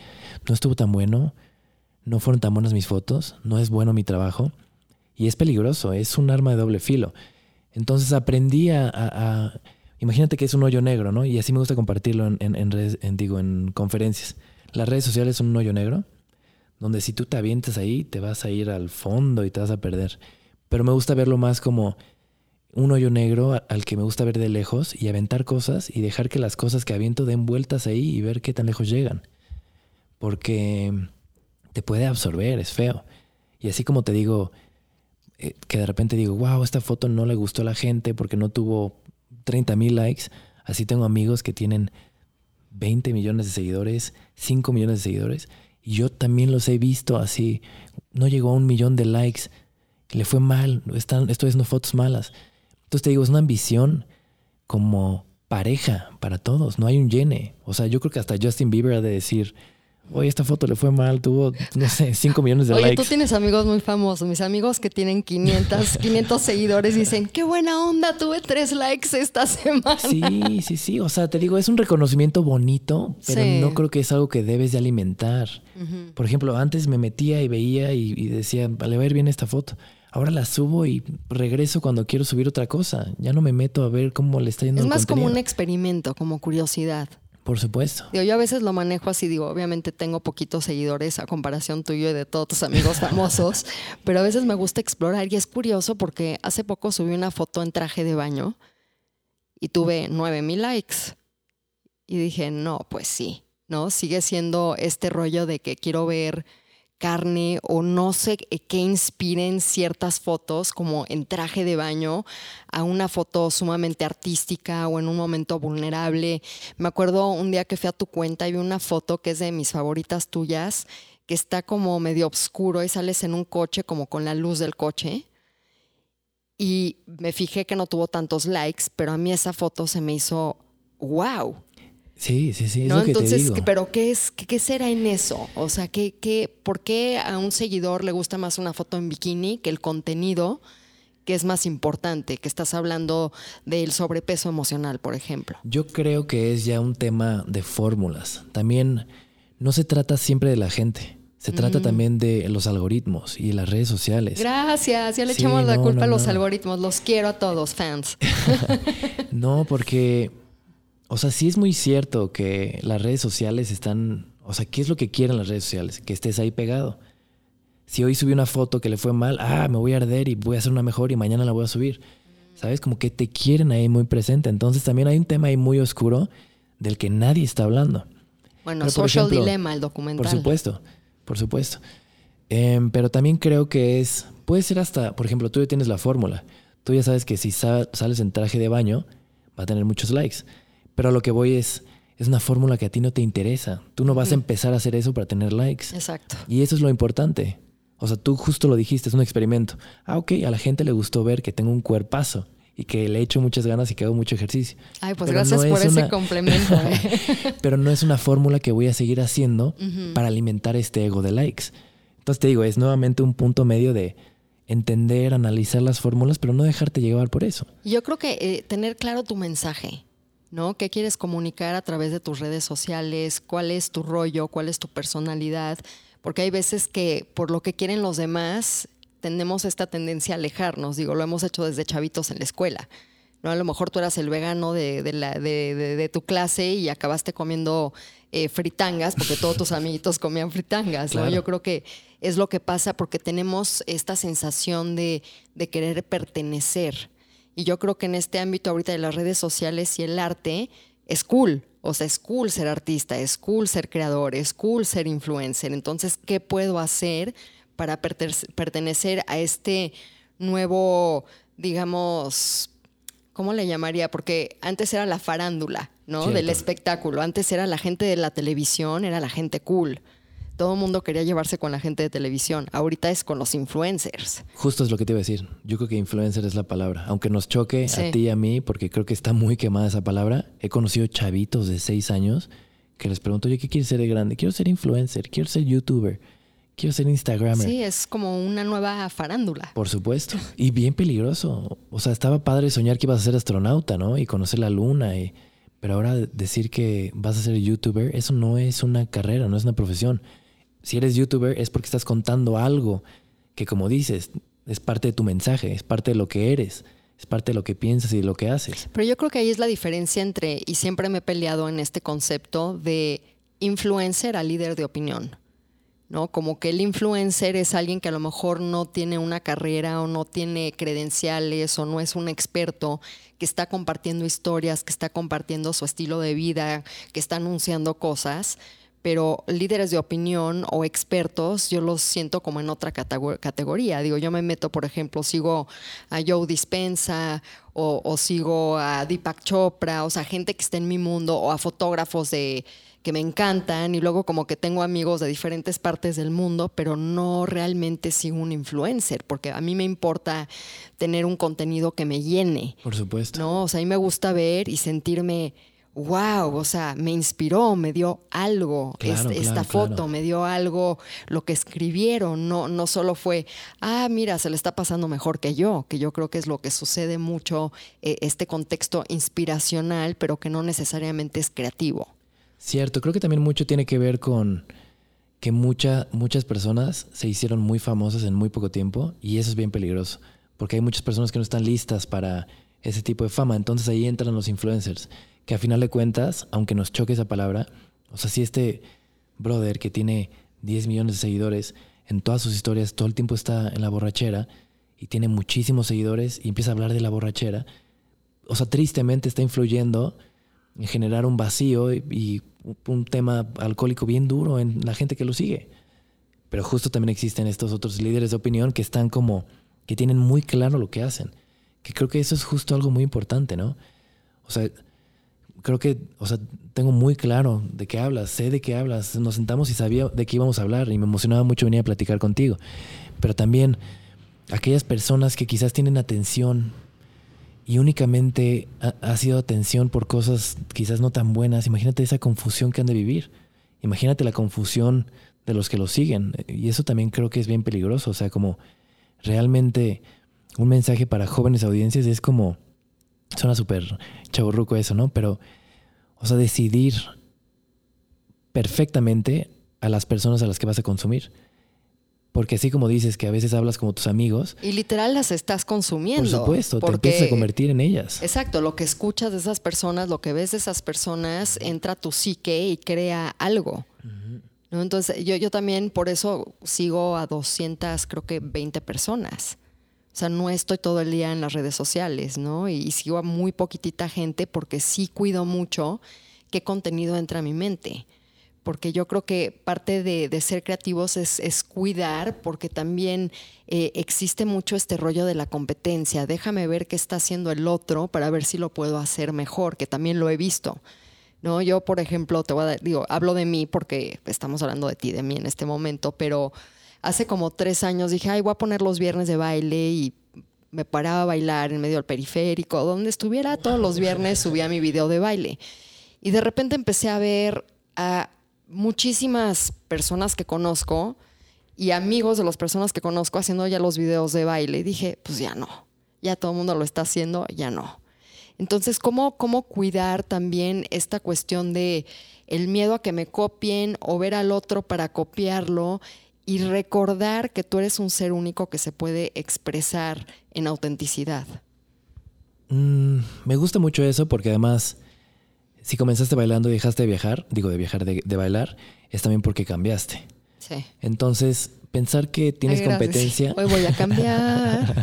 no estuvo tan bueno, no fueron tan buenas mis fotos, no es bueno mi trabajo, y es peligroso, es un arma de doble filo. Entonces aprendí a, Imagínate que es un hoyo negro, ¿no? Y así me gusta compartirlo en, en, redes, en, digo, en conferencias. Las redes sociales son un hoyo negro, donde si tú te avientas ahí, te vas a ir al fondo y te vas a perder. Pero me gusta verlo más como un hoyo negro al que me gusta ver de lejos y aventar cosas y dejar que las cosas que aviento den vueltas ahí y ver qué tan lejos llegan. Porque te puede absorber, es feo. Y así como te digo, eh, que de repente digo, wow, esta foto no le gustó a la gente porque no tuvo 30 mil likes. Así tengo amigos que tienen 20 millones de seguidores, 5 millones de seguidores. Y yo también los he visto así. No llegó a un millón de likes. Le fue mal. Están, estoy haciendo fotos malas. Entonces te digo, es una ambición como pareja para todos. No hay un llene. O sea, yo creo que hasta Justin Bieber ha de decir, Oye, esta foto le fue mal, tuvo, no sé, 5 millones de Oye, likes. tú tienes amigos muy famosos. Mis amigos que tienen 500, 500 seguidores dicen, qué buena onda, tuve 3 likes esta semana. Sí, sí, sí. O sea, te digo, es un reconocimiento bonito, pero Sí. no creo que es algo que debes de alimentar. Por ejemplo, antes me metía y veía y, y decía, le va a ir bien esta foto. Ahora la subo y regreso cuando quiero subir otra cosa. Ya no me meto a ver cómo le está yendo Es el más como un experimento, como curiosidad. Por supuesto. Digo, yo a veces lo manejo así, digo, obviamente tengo poquitos seguidores a comparación tuyo y de todos tus amigos famosos, pero a veces me gusta explorar y es curioso porque hace poco subí una foto en traje de baño y tuve 9000 likes. Y dije, no, pues sí, ¿no? Sigue siendo este rollo de que quiero ver carne o no sé qué inspiren ciertas fotos como en traje de baño a una foto sumamente artística o en un momento vulnerable. Me acuerdo un día que fui a tu cuenta y vi una foto que es de mis favoritas tuyas, que está como medio oscuro y sales en un coche como con la luz del coche. Y me fijé que no tuvo tantos likes, pero a mí esa foto se me hizo wow. Sí, sí, sí, ¿no? lo que te Entonces, digo. ¿qué- pero ¿qué es qué, qué será en eso? O sea, ¿qué, qué, ¿por qué a un seguidor le gusta más una foto en bikini que el contenido que es más importante? Que estás hablando del sobrepeso emocional, por ejemplo. Yo creo que es ya un tema de fórmulas. También no se trata siempre de la gente. Se Mm. trata también de los algoritmos y las redes sociales. Gracias, ya le Sí, echamos la culpa no, a los algoritmos. Los quiero a todos, fans. No, porque, o sea, sí es muy cierto que las redes sociales están, o sea, ¿qué es lo que quieren las redes sociales? Que estés ahí pegado. Si hoy subí una foto que le fue mal, ah, me voy a arder y voy a hacer una mejor y mañana la voy a subir. ¿Sabes? Como que te quieren ahí muy presente. Entonces también hay un tema ahí muy oscuro del que nadie está hablando. Bueno, Pero, Social ejemplo, Dilemma, el documental. Por supuesto, por supuesto. Em, pero también creo que es, puede ser hasta, por ejemplo, tú ya tienes la fórmula. Tú ya sabes que si sa- sales en traje de baño, va a tener muchos likes. Pero a lo que voy es, es una fórmula que a ti no te interesa. Tú no vas a empezar a hacer eso para tener likes. Exacto. Y eso es lo importante. O sea, tú justo lo dijiste, es un experimento. Ah, ok, a la gente le gustó ver que tengo un cuerpazo y que le echo muchas ganas y que hago mucho ejercicio. Ay, pues Pero gracias no por es ese una- complemento. ¿eh? Pero no es una fórmula que voy a seguir haciendo para alimentar este ego de likes. Entonces te digo, es nuevamente un punto medio de entender, analizar las fórmulas, pero no dejarte llevar por eso. Yo creo que eh, tener claro tu mensaje, ¿no? ¿Qué quieres comunicar a través de tus redes sociales? ¿Cuál es tu rollo? ¿Cuál es tu personalidad? porque hay veces que por lo que quieren los demás tenemos esta tendencia a alejarnos, digo, lo hemos hecho desde chavitos en la escuela. ¿no? A lo mejor tú eras el vegano de, de, la, de, de tu clase y acabaste comiendo eh, fritangas, porque todos tus amiguitos comían fritangas. ¿no? Yo creo que es lo que pasa porque tenemos esta sensación de, de querer pertenecer. Y yo creo que en este ámbito ahorita de las redes sociales y el arte es cool. O sea, es cool ser artista, es cool ser creador, es cool ser influencer. Entonces, ¿qué puedo hacer para pertenecer a este nuevo, digamos, ¿cómo le llamaría? Porque antes era la farándula, ¿no? Del espectáculo. Antes era la gente de la televisión, era la gente cool. Todo el mundo quería llevarse con la gente de televisión. Ahorita es con los influencers. Justo es lo que te iba a decir. Yo creo que influencer es la palabra. Aunque nos choque a ti y a mí, porque creo que está muy quemada esa palabra. He conocido chavitos de seis años que les pregunto, oye, ¿qué quieres ser de grande? Quiero ser influencer, quiero ser youtuber quiero ser Instagramer. Sí, es como una nueva farándula. Por supuesto. Y bien peligroso. O sea, estaba padre soñar que ibas a ser astronauta, ¿no? Y conocer la luna. Y... Pero ahora decir que vas a ser youtuber, eso no es una carrera, no es una profesión. Si eres youtuber es porque estás contando algo que, como dices, es parte de tu mensaje, es parte de lo que eres, es parte de lo que piensas y de lo que haces. Pero yo creo que ahí es la diferencia entre, y siempre me he peleado en este concepto de influencer a líder de opinión. ¿no? Como que el influencer es alguien que a lo mejor no tiene una carrera o no tiene credenciales o no es un experto que está compartiendo historias, que está compartiendo su estilo de vida, que está anunciando cosas, pero líderes de opinión o expertos yo los siento como en otra categoría. Digo, yo me meto, por ejemplo, sigo a Joe Dispensa o, o sigo a Deepak Chopra, o sea, gente que está en mi mundo o a fotógrafos de que me encantan y luego como que tengo amigos de diferentes partes del mundo, pero no realmente sigo un influencer, porque a mí me importa tener un contenido que me llene. Por supuesto. No, o sea, a mí me gusta ver y sentirme wow, o sea, me inspiró, me dio algo. Esta foto, me dio algo lo que escribieron, no, no solo fue, ah, mira, se le está pasando mejor que yo, que yo creo que es lo que sucede mucho, eh, este contexto inspiracional, pero que no necesariamente es creativo. Cierto, creo que también mucho tiene que ver con que mucha, muchas personas se hicieron muy famosas en muy poco tiempo y eso es bien peligroso, porque hay muchas personas que no están listas para ese tipo de fama, entonces ahí entran los influencers, que a final de cuentas, aunque nos choque esa palabra, o sea, si este brother que tiene 10 millones de seguidores, en todas sus historias todo el tiempo está en la borrachera y tiene muchísimos seguidores y empieza a hablar de la borrachera, o sea, tristemente está influyendo generar un vacío y, un tema alcohólico bien duro en la gente que lo sigue. Pero justo también existen estos otros líderes de opinión que están como, que tienen muy claro lo que hacen. Que creo que eso es justo algo muy importante, ¿no? O sea, creo que, o sea, tengo muy claro de qué hablas, sé de qué hablas. Nos sentamos y sabía de qué íbamos a hablar y me emocionaba mucho venir a platicar contigo. Pero también aquellas personas que quizás tienen atención y únicamente ha, sido atención por cosas quizás no tan buenas, imagínate esa confusión que han de vivir. Imagínate la confusión de los que lo siguen. Y eso también creo que es bien peligroso. O sea, como realmente un mensaje para jóvenes audiencias es como, suena súper chaburruco eso, ¿no? Pero, o sea, decidir perfectamente a las personas a las que vas a consumir. Porque así como dices que a veces hablas como tus amigos. Y literal las estás consumiendo. Por supuesto, te empiezas a convertir en ellas. Exacto, lo que escuchas de esas personas, lo que ves de esas personas, entra a tu psique y crea algo. ¿no? Entonces, yo, yo también por eso sigo a 200, creo que 20 personas. O sea, no estoy todo el día en las redes sociales, ¿no? Y, y sigo a muy poquitita gente porque sí cuido mucho qué contenido entra a mi mente porque yo creo que parte de, ser creativos es, cuidar, porque también eh, existe mucho este rollo de la competencia. Déjame ver qué está haciendo el otro para ver si lo puedo hacer mejor, que también lo he visto. ¿no? Yo, por ejemplo, te voy a digo, hablo de mí porque estamos hablando de ti, de mí en este momento, pero hace como tres años dije, ay, voy a poner los viernes de baile y me paraba a bailar en medio del periférico, donde estuviera todos los viernes subía mi video de baile. Y de repente empecé a ver a muchísimas personas que conozco y amigos de las personas que conozco haciendo ya los videos de baile. Y dije, pues ya no, ya todo el mundo lo está haciendo, ya no. Entonces, ¿cómo, ¿cómo cuidar también esta cuestión de el miedo a que me copien o ver al otro para copiarlo y recordar que tú eres un ser único que se puede expresar en autenticidad? Mm, me gusta mucho eso porque además, si comenzaste bailando y dejaste de viajar, digo de viajar, de, de bailar, es también porque cambiaste. Sí. Entonces, pensar que tienes Ay, competencia. Hoy voy a cambiar.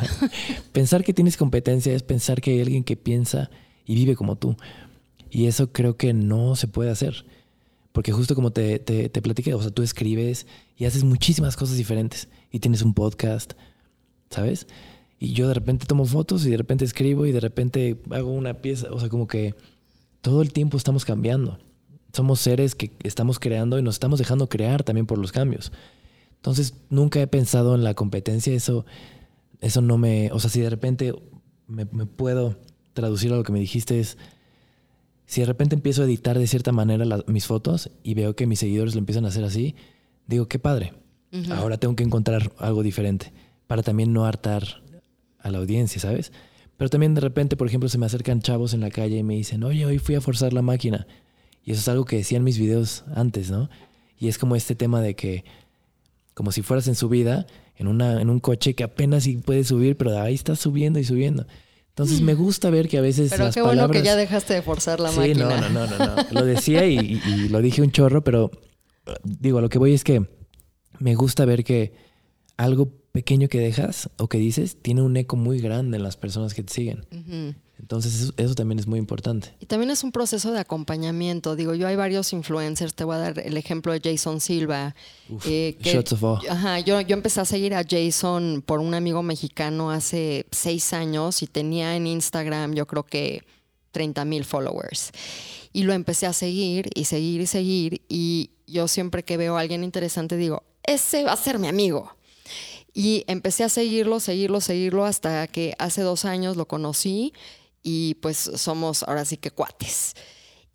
pensar que tienes competencia es pensar que hay alguien que piensa y vive como tú. Y eso creo que no se puede hacer. Porque justo como te, te, te platiqué, o sea, tú escribes y haces muchísimas cosas diferentes. Y tienes un podcast, ¿sabes? Y yo de repente tomo fotos y de repente escribo y de repente hago una pieza. O sea, como que todo el tiempo estamos cambiando. Somos seres que estamos creando y nos estamos dejando crear también por los cambios. Entonces, nunca he pensado en la competencia. Eso, eso no me. O sea, si de repente me, me puedo traducir a lo que me dijiste, es. Si de repente empiezo a editar de cierta manera las- mis fotos y veo que mis seguidores lo empiezan a hacer así, digo, qué padre. Ahora tengo que encontrar algo diferente para también no hartar a la audiencia, ¿sabes? Pero también de repente, por ejemplo, se me acercan chavos en la calle y me dicen, oye, hoy fui a forzar la máquina. Y eso es algo que decía en mis videos antes, ¿no? Y es como este tema de que, como si fueras en subida, en, una, en un coche que apenas si puedes subir, pero ahí estás subiendo y subiendo. Entonces me gusta ver que a veces Pero las qué bueno que palabras- ya dejaste de forzar la sí, máquina. no, no, no, no, no. Lo decía y, y- y lo dije un chorro, pero digo, a lo que voy es que me gusta ver que algo pequeño que dejas o que dices tiene un eco muy grande en las personas que te siguen. Ujú. Entonces eso, eso también es muy importante. Y también es un proceso de acompañamiento. Digo, yo hay varios influencers, te voy a dar el ejemplo de Jason Silva. Uf, eh, que- shots of awe. Ajá, yo, yo empecé a seguir a Jason por un amigo mexicano hace seis años y tenía en Instagram yo creo que 30 mil followers. Y lo empecé a seguir y seguir y seguir y yo siempre que veo a alguien interesante digo, ese va a ser mi amigo. Y empecé a seguirlo, seguirlo, seguirlo hasta que hace dos años lo conocí y pues somos ahora sí que cuates.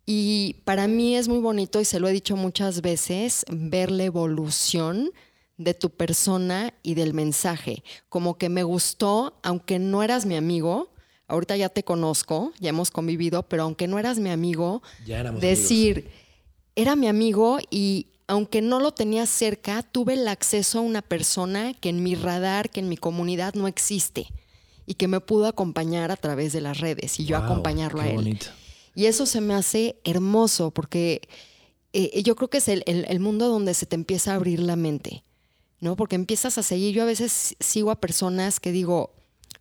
Y para mí es muy bonito y se lo he dicho muchas veces ver la evolución de tu persona y del mensaje. Como que me gustó, aunque no eras mi amigo, ahorita ya te conozco, ya hemos convivido, pero aunque no eras mi amigo, Ya decir, era mi amigo y aunque no lo tenía cerca, tuve el acceso a una persona que en mi radar, que en mi comunidad no existe y que me pudo acompañar a través de las redes y yo Wow, acompañarlo a él. bonito. Y eso se me hace hermoso porque eh, yo creo que es el, el- el mundo donde se te empieza a abrir la mente, ¿no? Porque empiezas a seguir, yo a veces sigo a personas que digo,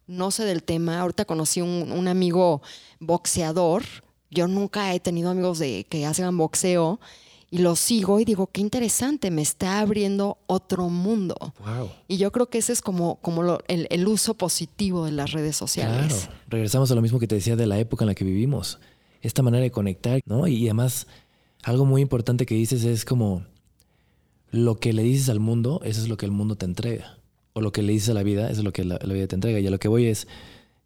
no sé del tema, ahorita conocí un, un amigo boxeador, yo nunca he tenido amigos de, que hagan boxeo y lo sigo y digo, qué interesante, me está abriendo otro mundo. Wow. Y yo creo que ese es como, como lo- el, el uso positivo de las redes sociales. Claro, regresamos a lo mismo que te decía de la época en la que vivimos. Esta manera de conectar, ¿no? Y además, algo muy importante que dices es como lo que le dices al mundo, eso es lo que el mundo te entrega. O lo que le dices a la vida, eso es lo que la, la vida te entrega. Y a lo que voy es,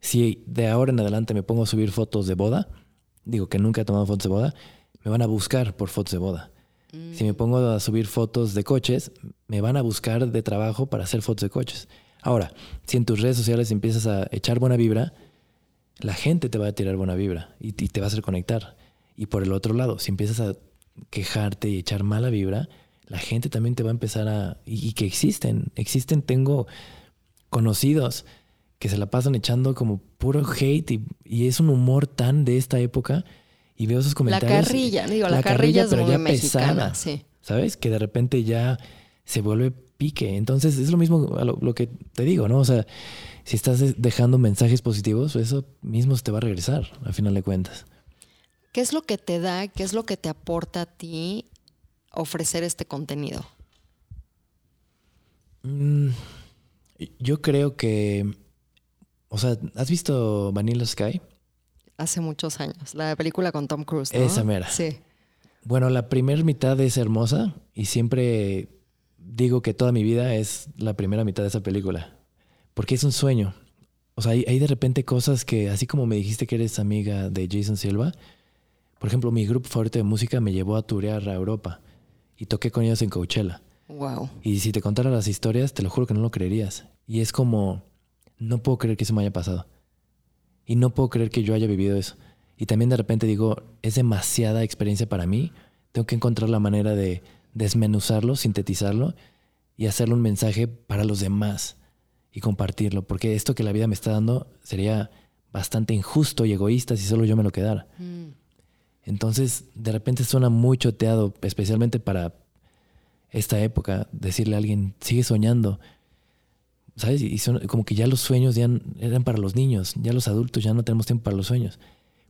si de ahora en adelante me pongo a subir fotos de boda, digo que nunca he tomado fotos de boda, me van a buscar por fotos de boda. Si me pongo a subir fotos de coches, me van a buscar de trabajo para hacer fotos de coches. Ahora, si en tus redes sociales empiezas a echar buena vibra, la gente te va a tirar buena vibra y, y te va a hacer conectar. Y por el otro lado, si empiezas a quejarte y echar mala vibra, la gente también te va a empezar a... Y, y que existen, existen, tengo conocidos que se la pasan echando como puro hate y, y es un humor tan de esta época y veo esos La comentarios. carrilla, digo, la, carrilla, es pero muy ya mexicana, pesada, sí. ¿sabes? Que de repente ya se vuelve pique. Entonces es lo mismo a lo, lo que te digo, ¿no? O sea, si estás dejando mensajes positivos, eso mismo te va a regresar, al final de cuentas. ¿Qué es lo que te da, qué es lo que te aporta a ti ofrecer este contenido? Mm, yo creo que, o sea, ¿has visto Vanilla Sky? Hace muchos años, la película con Tom Cruise, ¿no? Esa mera. Sí. Bueno, la primera mitad es hermosa y siempre digo que toda mi vida es la primera mitad de esa película, porque es un sueño. O sea, hay, hay de repente cosas que, así como me dijiste que eres amiga de Jason Silva, por ejemplo, mi grupo favorito de música me llevó a turear a Europa y toqué con ellos en Coachella. Wow. Y si te contara las historias, te lo juro que no lo creerías. Y es como, no puedo creer que eso me haya pasado. Y no puedo creer que yo haya vivido eso. Y también de repente digo, es demasiada experiencia para mí. Tengo que encontrar la manera de desmenuzarlo, sintetizarlo y hacerle un mensaje para los demás y compartirlo. Porque esto que la vida me está dando sería bastante injusto y egoísta si solo yo me lo quedara. Mm. Entonces, de repente suena muy choteado, especialmente para esta época, decirle a alguien, sigue soñando. ¿Sabes? Y son, como que ya los sueños ya eran para los niños, ya los adultos ya no tenemos tiempo para los sueños.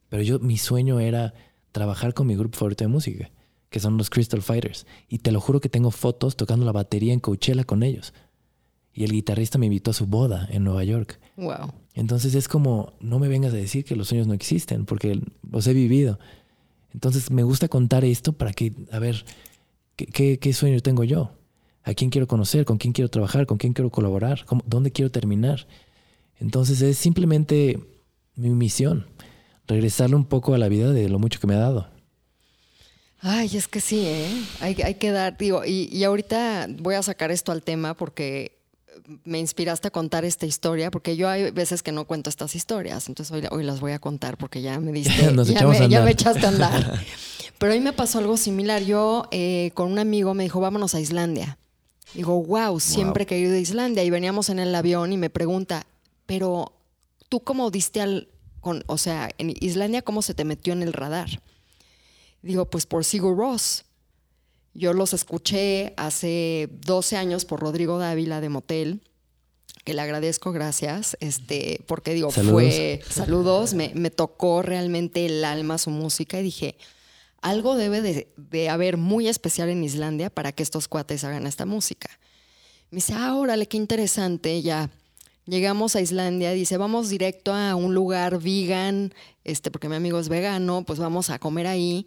Pero yo, mi sueño era trabajar con mi grupo favorito de música, que son los Crystal Fighters. Y te lo juro que tengo fotos tocando la batería en Coachella con ellos. Y el guitarrista me invitó a su boda en Nueva York. Wow. Entonces es como, no me vengas a decir que los sueños no existen, porque los he vivido. Entonces me gusta contar esto para que, a ver, ¿qué, qué, sueño tengo yo? ¿A quién quiero conocer? ¿Con quién quiero trabajar? ¿Con quién quiero colaborar? ¿Dónde quiero terminar? Entonces es simplemente mi misión, regresarle un poco a la vida de lo mucho que me ha dado. Ay, es que sí, ¿eh? Hay, hay que dar, digo, y, y ahorita voy a sacar esto al tema porque me inspiraste a contar esta historia, porque yo hay veces que no cuento estas historias, entonces hoy, hoy las voy a contar porque ya me diste, ya, me, echaste a andar. Pero a mí me pasó algo similar. Yo eh, con un amigo me dijo, vámonos a Islandia. Digo, wow, siempre he querido ir a Islandia. Y veníamos en el avión y me pregunta, pero tú cómo diste al, con, o sea, en Islandia, ¿cómo se te metió en el radar? Digo, pues por Sigur Ross. Yo los escuché hace 12 años por Rodrigo Dávila de Motel, que le agradezco, gracias, este, porque digo, fue, saludos, me, tocó realmente el alma su música y dije, algo debe de, haber muy especial en Islandia para que estos cuates hagan esta música. Me dice, ah, órale, qué interesante, ya. Llegamos a Islandia, dice, vamos directo a un lugar vegan, este, porque mi amigo es vegano, pues vamos a comer ahí.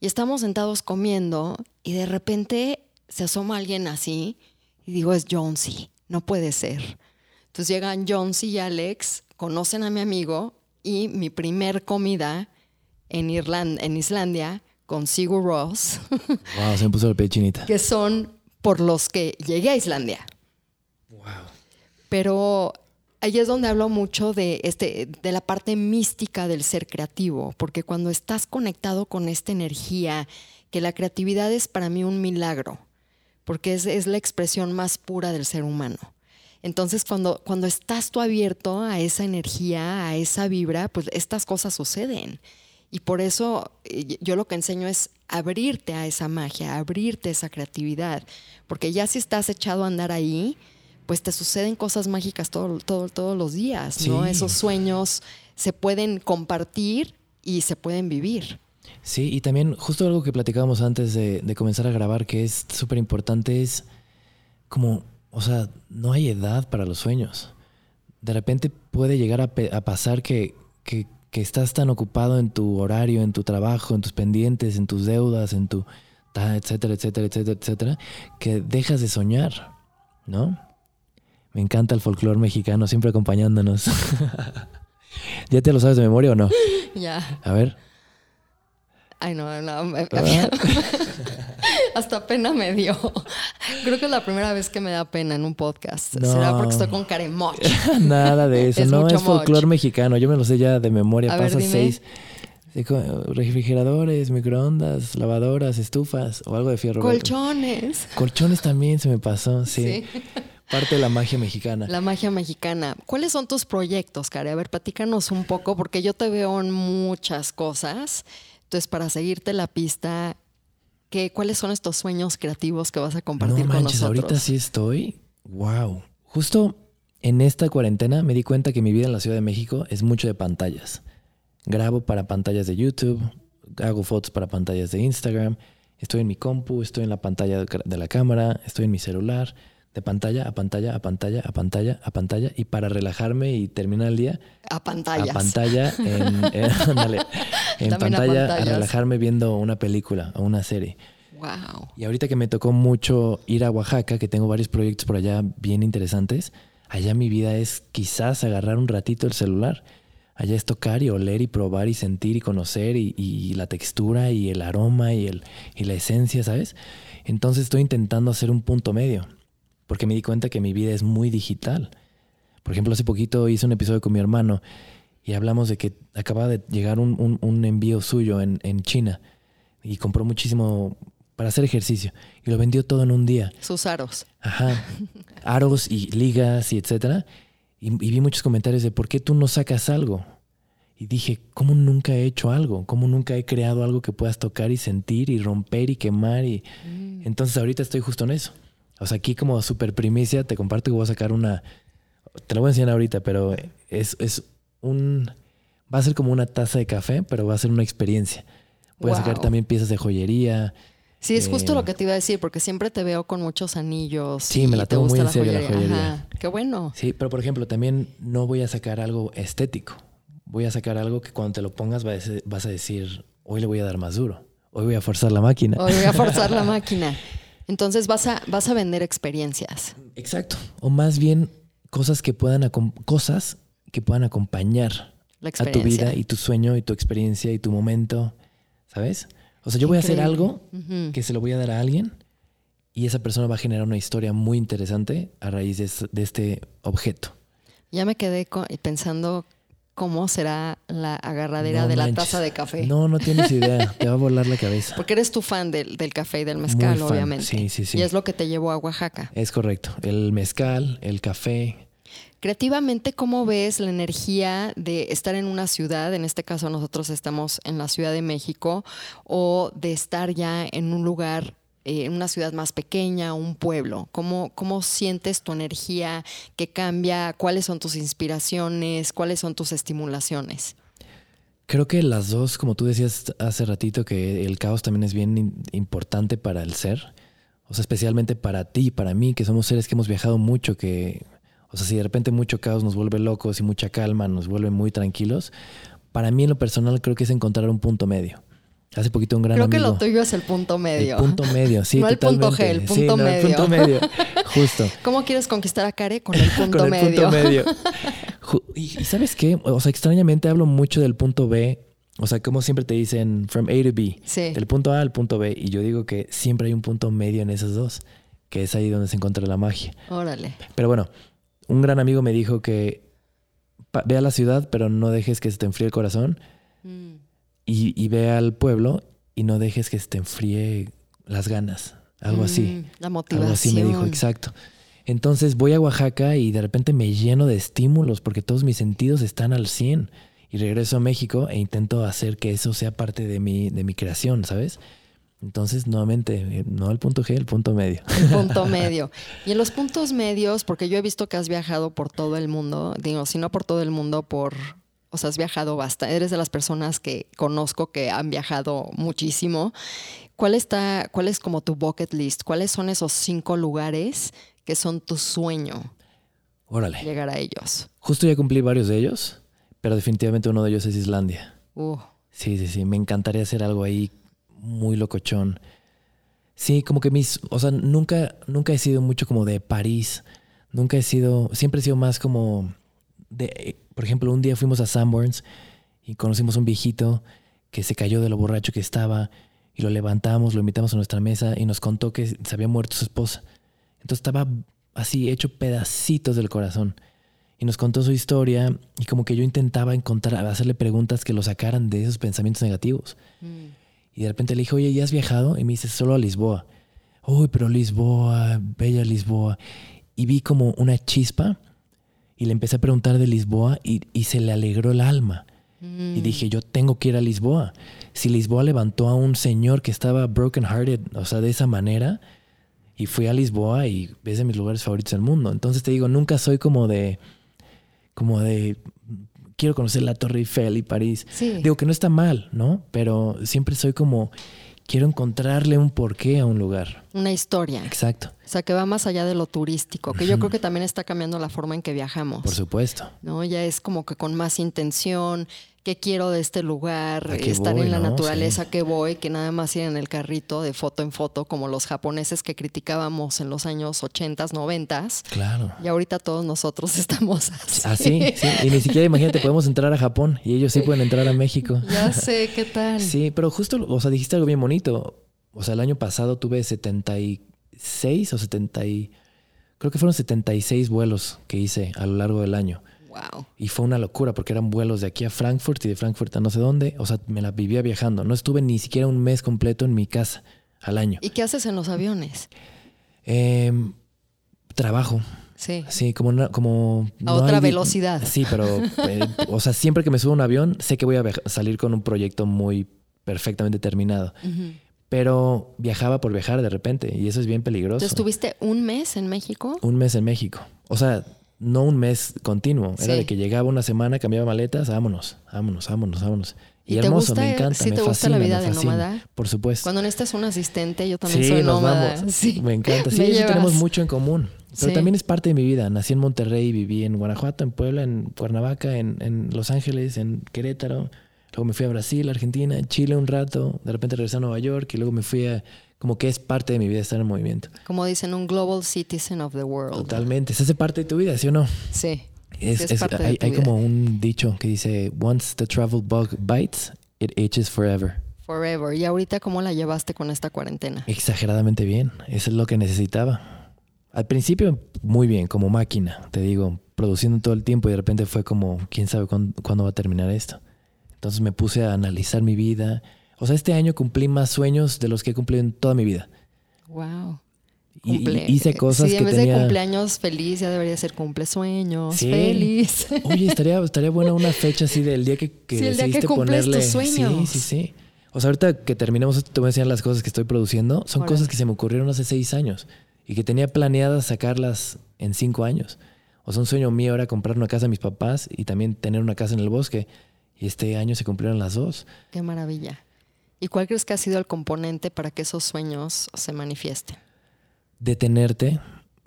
Y estamos sentados comiendo y de repente se asoma alguien así y digo, es Jonesy, no puede ser. Entonces llegan Jonesy y Alex, conocen a mi amigo y mi primer comida en, Irlanda, en Islandia con Sigur Ross. Wow, se me puso la pechinita. Que son por los que llegué a Islandia. Wow. Pero ahí es donde hablo mucho de, este, de la parte mística del ser creativo, porque cuando estás conectado con esta energía, que la creatividad es para mí un milagro, porque es, la expresión más pura del ser humano. Entonces, cuando, cuando estás tú abierto a esa energía, a esa vibra, pues estas cosas suceden. Y por eso eh, yo lo que enseño es abrirte a esa magia, abrirte a esa creatividad, porque ya si estás echado a andar ahí, pues te suceden cosas mágicas todo, todo, todos los días, ¿no? Esos sueños se pueden compartir y se pueden vivir. Sí, y también justo algo que platicábamos antes de, comenzar a grabar, que es súper importante, es como, o sea, no hay edad para los sueños. De repente puede llegar a, pasar que, que, que, estás tan ocupado en tu horario, en tu trabajo, en tus pendientes, en tus deudas, en tu, etcétera, etcétera, etcétera, etcétera, que dejas de soñar, ¿no? Me encanta el folclore mexicano, siempre acompañándonos. ¿Ya te lo sabes de memoria o no? Ya. A ver. Ay, no, no. hasta pena me dio. Creo que es la primera vez que me da pena en un podcast. Será porque estoy con Karen Moch. Nada de eso. no, es folclore mexicano. Yo me lo sé ya de memoria. Pasa seis. Refrigeradores, microondas, lavadoras, estufas o algo de fierro. Colchones. Colchones también se me pasó, sí. sí. Parte de la magia mexicana. La magia mexicana. ¿Cuáles son tus proyectos, Cari? A ver, platícanos un poco, porque yo te veo en muchas cosas. Entonces, para seguirte la pista, ¿qué, ¿cuáles son estos sueños creativos que vas a compartir no con nosotros? Ahorita sí estoy. Wow. Justo en esta cuarentena me di cuenta que mi vida en la Ciudad de México es mucho de pantallas. Grabo para pantallas de YouTube, hago fotos para pantallas de Instagram, estoy en mi compu, estoy en la pantalla de la cámara, estoy en mi celular de pantalla a pantalla, a pantalla, a pantalla, a pantalla, y para relajarme y terminar el día. A pantalla. A pantalla, en, en pantalla, a, relajarme viendo una película o una serie. Wow. Y ahorita que me tocó mucho ir a Oaxaca, que tengo varios proyectos por allá bien interesantes, allá mi vida es quizás agarrar un ratito el celular. Allá es tocar y oler y probar y sentir y conocer y, y la textura y el aroma y, el, y la esencia, ¿sabes? Entonces estoy intentando hacer un punto medio porque me di cuenta que mi vida es muy digital. Por ejemplo, hace poquito hice un episodio con mi hermano y hablamos de que acaba de llegar un, un- un envío suyo en, en China y compró muchísimo para hacer ejercicio y lo vendió todo en un día. Sus aros. Ajá. Aros y ligas y etcétera. Y, y vi muchos comentarios de por qué tú no sacas algo. Y dije, ¿cómo nunca he hecho algo? ¿Cómo nunca he creado algo que puedas tocar y sentir y romper y quemar? Y entonces ahorita estoy justo en eso. O sea, aquí como super primicia te comparto que voy a sacar una. Te la voy a enseñar ahorita, pero es, es un. Va a ser como una taza de café, pero va a ser una experiencia. Voy a sacar también piezas de joyería. Sí, es justo Eh, lo que te iba a decir, porque siempre te veo con muchos anillos. Sí, y me la tomo muy en serio la joyería. Ajá, qué bueno. Sí, pero por ejemplo, también no voy a sacar algo estético. Voy a sacar algo que cuando te lo pongas vas a decir, hoy le voy a dar más duro. Hoy voy a forzar la máquina. Hoy voy a forzar la máquina. Entonces vas a, vas a vender experiencias. Exacto. O más bien cosas que puedan cosas que puedan acompañar La a tu vida y tu sueño y tu experiencia y tu momento, ¿sabes? O sea, yo voy a hacer algo que se lo voy a dar a alguien y esa persona va a generar una historia muy interesante a raíz de, de este objeto. Ya me quedé pensando cómo será la agarradera No de la taza de café. No, no tienes idea. Te va a volar la cabeza. Porque eres tu fan del, del café y del mezcal, Muy fan. obviamente. Sí, sí, sí. Y es lo que te llevó a Oaxaca. Es correcto. El mezcal, el café. Creativamente, ¿cómo ves la energía de estar en una ciudad? En este caso, nosotros estamos en la Ciudad de México, o de estar ya en un lugar, eh, una ciudad más pequeña, un pueblo. ¿Cómo, ¿Cómo sientes tu energía que cambia? ¿Cuáles son tus inspiraciones? ¿Cuáles son tus estimulaciones? Creo que las dos, como tú decías hace ratito, que el caos también es bien importante para el ser. O sea, especialmente para ti para mí, que somos seres que hemos viajado mucho, que, o sea, si de repente mucho caos nos vuelve locos y mucha calma nos vuelve muy tranquilos, para mí en lo personal creo que es encontrar un punto medio. Hace poquito un gran Creo que amigo. lo tuyo es el punto medio. El punto medio, sí, No el punto G, el Sí, punto no, medio. El punto medio, justo. ¿Cómo quieres conquistar a Care? Con el punto con el medio. punto medio. Y, y sabes qué? O sea, extrañamente hablo mucho del punto B. O sea, como siempre te dicen from A to B. Sí. Del punto A al punto B. Y yo digo que siempre hay un punto medio en esos dos. Que es ahí donde se encuentra la magia. Órale. Pero bueno, un gran amigo me dijo que ve a la ciudad, pero no dejes que se te enfríe el corazón. Mm. Y, y ve al pueblo y no dejes que se te enfríe las ganas. Algo así. Mm, La motivación. Algo así me dijo, exacto. Entonces voy a Oaxaca y de repente me lleno de estímulos porque todos mis sentidos están al 100. Y regreso a México e intento hacer que eso sea parte de mi, de mi creación, ¿sabes? Entonces, nuevamente, eh, no el punto G, el punto medio. El punto medio. Y en los puntos medios, porque yo he visto que has viajado por todo el mundo, digo, si no por todo el mundo, por, o sea, has viajado bastante, eres de las personas que conozco que han viajado muchísimo. ¿Cuál está, cuál es como tu bucket list? ¿Cuáles son esos cinco lugares que son tu sueño Órale. llegar a ellos? Justo ya cumplí varios de ellos, pero definitivamente uno de ellos es Islandia. Uh, Sí, sí, sí. Me encantaría hacer algo ahí muy locochón. Sí, como que mis. O sea, nunca, nunca he sido mucho como de París. Nunca he sido. Siempre he sido más como. De, por ejemplo, un día fuimos a Sanborns y conocimos un viejito que se cayó de lo borracho que estaba y lo levantamos, lo invitamos a nuestra mesa y nos contó que se había muerto su esposa. Entonces estaba así hecho pedacitos del corazón. Y nos contó su historia y como que yo intentaba encontrar, hacerle preguntas que lo sacaran de esos pensamientos negativos. Y de repente le dije, oye, ¿ya has viajado? Y me dice, solo a Lisboa. Uy, pero Lisboa, bella Lisboa. Y vi como una chispa y le empecé a preguntar de Lisboa y, y se le alegró el alma. Y dije, yo tengo que ir a Lisboa. Si Lisboa levantó a un señor que estaba broken hearted, o sea, de esa manera, y fui a Lisboa y es de mis lugares favoritos del mundo. Entonces te digo, nunca soy como de, como de, quiero conocer la Torre Eiffel y París. Sí. Digo que no está mal, ¿no? Pero siempre soy como, quiero encontrarle un porqué a un lugar. una historia. Exacto, sea, que va más allá de lo turístico, que yo creo que también está cambiando la forma en que viajamos. por supuesto. ¿no? Ya es como que con más intención, qué quiero de este lugar, ¿A qué estar voy, en la no? naturaleza, Sí. que voy, que nada más ir en el carrito de foto en foto, como los japoneses que criticábamos en los años 80s, 90s. Claro. Y ahorita todos nosotros estamos así. Así, sí. Y ni siquiera imagínate, podemos entrar a Japón y ellos sí pueden entrar a México. Ya sé, ¿qué tal? Sí, pero justo, o sea, dijiste algo bien bonito. O sea, el año pasado tuve 76 o 70 y... Creo que fueron 76 vuelos que hice a lo largo del año. Wow. Y fue una locura porque eran vuelos de aquí a Frankfurt y de Frankfurt a no sé dónde. O sea, me la vivía viajando. No estuve ni siquiera un mes completo en mi casa al año. ¿Y qué haces en los aviones? Em, trabajo. Sí. Sí, como una, como A no otra hay velocidad. Sí, pero eh, o sea, siempre que me subo a un avión, sé que voy a salir con un proyecto muy perfectamente terminado. Pero viajaba por viajar de repente y eso es bien peligroso. Entonces, ¿estuviste un mes en México? Un mes en México. O sea, no un mes continuo. Era Sí. de que llegaba una semana, cambiaba maletas, vámonos, vámonos, vámonos, vámonos. Y, ¿Y hermoso, gusta- me encanta, me te gusta la fascina, vida me de fascina. nómada? Por supuesto. Cuando necesitas un asistente, yo también sí, soy nos nómada. vamos. Sí. Me encanta. Sí, Me eso tenemos mucho en común. Pero Sí. también es parte de mi vida. Nací en Monterrey, viví en Guanajuato, en Puebla, en Cuernavaca, en, en Los Ángeles, en Querétaro. Luego me fui a Brasil, Argentina, Chile un rato. De repente regresé a Nueva York y luego me fui a... Como que es parte de mi vida estar en movimiento. Como dicen, un global citizen of the world. Totalmente. Se hace parte de tu vida, ¿sí o no? Sí. Es, Sí, es es- parte de hay hay como un dicho que dice, once the travel bug bites, it ages forever. Forever. ¿Y ahorita cómo la llevaste con esta cuarentena? Exageradamente bien. Eso es lo que necesitaba. Al principio, muy bien, como máquina, te digo, produciendo todo el tiempo y de repente fue como, quién sabe cuándo, cuándo va a terminar esto. Entonces me puse a analizar mi vida. O sea, este año cumplí más sueños de los que he cumplido en toda mi vida. Wow. Y- Cumple- hice cosas sí, en que vez tenía... de cumpleaños feliz, ya debería ser cumplesueños Sí. feliz. Oye, estaría, estaría buena una fecha así del día que, que Sí, el día que decidiste cumples ponerle. tus sueños. Sí, sí, sí. O sea, ahorita que terminemos esto, te voy a enseñar las cosas que estoy produciendo. Son cosas que se me ocurrieron hace seis años y que tenía planeadas sacarlas en cinco años. O sea, un sueño mío era comprar una casa a mis papás y también tener una casa en el bosque. Y este año se cumplieron las dos. Qué maravilla. ¿Y cuál crees que ha sido el componente para que esos sueños se manifiesten? Detenerte,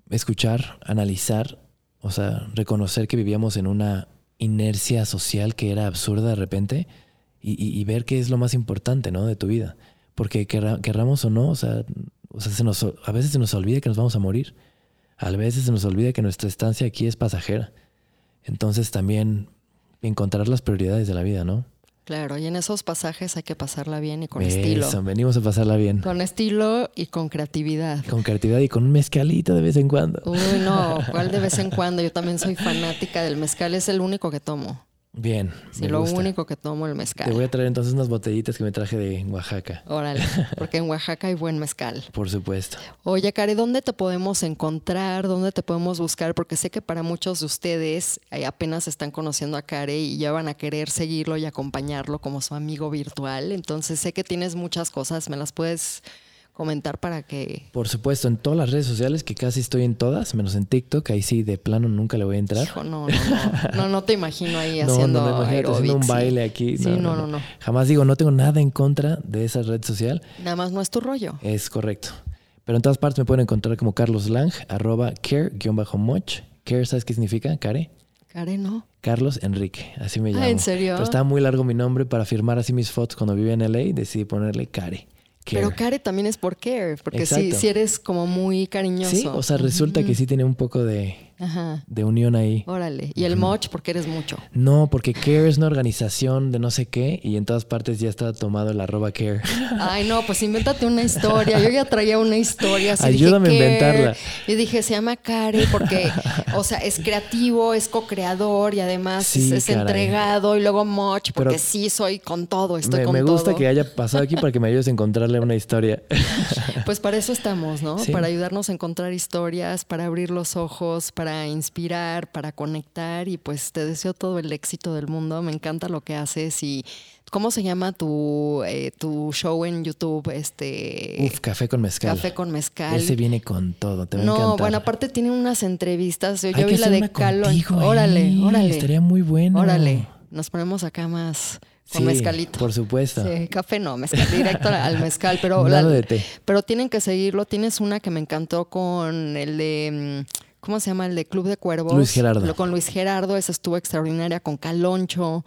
escuchar, analizar, o sea, reconocer que vivíamos en una inercia social que era absurda de repente y, y- y ver qué es lo más importante, ¿no? De tu vida. Porque querra- querramos o no, o sea, o sea, se nos, a veces se nos olvida que nos vamos a morir. A veces se nos olvida que nuestra estancia aquí es pasajera. Entonces también encontrar las prioridades de la vida, ¿no? Claro, y en esos pasajes hay que pasarla bien y con estilo. Eso, venimos a pasarla bien. Con estilo y con creatividad. Con creatividad y con un mezcalito de vez en cuando. Uy, no, ¿cuál de vez en cuando? Yo también soy fanática del mezcal, es el único que tomo. Bien. Sí, lo gusta. único que tomo el Te mezcal. voy a traer entonces unas botellitas que me traje de Oaxaca, Órale, porque en Oaxaca hay buen mezcal. por supuesto. Oye, Cari, ¿dónde te podemos encontrar? ¿Dónde te podemos buscar? Porque sé que para muchos de ustedes eh, apenas están conociendo a Care y ya van a querer seguirlo y acompañarlo como su amigo virtual. Entonces sé que tienes muchas cosas, ¿me las puedes comentar para que... Por supuesto, en todas las redes sociales, que casi estoy en todas, menos en TikTok, ahí sí de plano nunca le voy a entrar. Hijo, no, no, no, no, no te imagino ahí No, haciendo no, haciendo un baile aquí. Sí, no, no, no. Jamás digo, no tengo nada en contra de esa red social. Nada más no es tu rollo. Es correcto. Pero en todas partes me pueden encontrar como Carlos Lang, arroba care-moch. Care, ¿sabes qué significa? Care. Care, ¿no? Carlos Enrique, así me Ah, llamo. ¿en serio? Pero estaba muy largo mi nombre para firmar así mis fotos cuando vivía en LA, decidí ponerle Care. Care. Pero Care también es por care, porque Exacto. sí eres como muy cariñoso. Sí, o sea, resulta que sí tiene un poco de, Ajá, de unión ahí. órale. Y el moch porque eres mucho. No, porque Care es una organización de no sé qué y en todas partes ya está tomado el arroba Care. Ay, no, pues invéntate una historia. Yo ya traía una historia. Así Ayúdame a inventarla. Y dije, se llama Care porque, o sea, es creativo, es co-creador y además Sí, es, caray. entregado. Y luego Moch, porque Pero- sí soy con todo, estoy Me, con me gusta todo. que haya pasado aquí para que me ayudes a encontrarle una historia. Pues para eso estamos, ¿no? Sí. Para ayudarnos a encontrar historias, para abrir los ojos, para inspirar, para conectar y pues te deseo todo el éxito del mundo. Me encanta lo que haces y ¿cómo se llama tu, eh, tu show en YouTube? Este Uf, café con mezcal. Café con mezcal. Ese viene con todo, te va a no, bueno, aparte tienen unas entrevistas. Yo, Hay yo que vi la de Calo. contigo. Órale, órale. Estaría muy bueno. Órale. Nos ponemos acá más con Sí, mezcalito. por supuesto. Sí, café no, mezcal, directo al mezcal, pero la- pero tienen que seguirlo. Tienes una que me encantó con el de mm, ¿cómo se llama? El de Club de Cuervos. Luis Gerardo. Lo- Con Luis Gerardo, esa estuvo extraordinaria con Caloncho,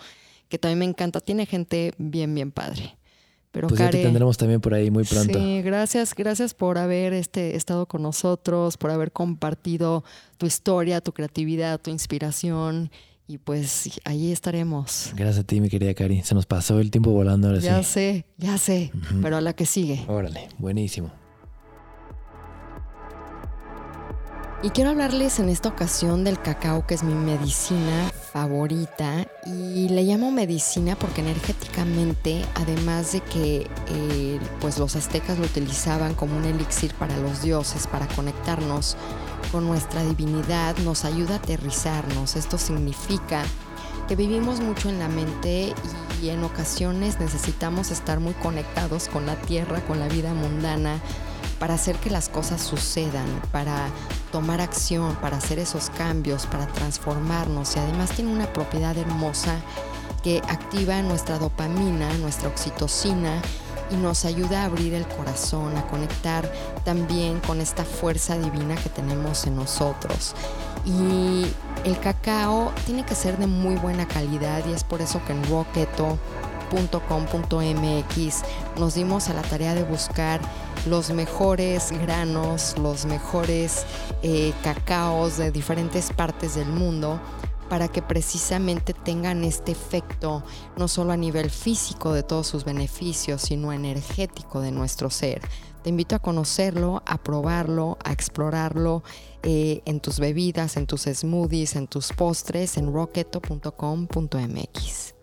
que también me encanta. Tiene gente bien bien padre. Pero Pues ya te tendremos también por ahí muy pronto. Sí, gracias, gracias por haber este, estado con nosotros, por haber compartido tu historia, tu creatividad, tu inspiración. Y pues ahí estaremos. Gracias a ti, mi querida Cari. Se nos pasó el tiempo volando ahora Ya sí. sé, ya sé, pero a la que sigue. Órale, buenísimo. Y quiero hablarles en esta ocasión del cacao, que es mi medicina favorita. Y le llamo medicina porque energéticamente, además de que eh, pues los aztecas lo utilizaban como un elixir para los dioses, para conectarnos con nuestra divinidad, nos ayuda a aterrizarnos. Esto significa que vivimos mucho en la mente y en ocasiones necesitamos estar muy conectados con la tierra, con la vida mundana, para hacer que las cosas sucedan, para tomar acción, para hacer esos cambios, para transformarnos y además tiene una propiedad hermosa que activa nuestra dopamina, nuestra oxitocina y nos ayuda a abrir el corazón, a conectar también con esta fuerza divina que tenemos en nosotros. Y el cacao tiene que ser de muy buena calidad y es por eso que en rocketo.com.mx nos dimos a la tarea de buscar los mejores granos, los mejores eh, cacaos de diferentes partes del mundo para que precisamente tengan este efecto no solo a nivel físico de todos sus beneficios, sino energético de nuestro ser. Te invito a conocerlo, a probarlo, a explorarlo eh, en tus bebidas, en tus smoothies, en tus postres, en rocketo.com.mx.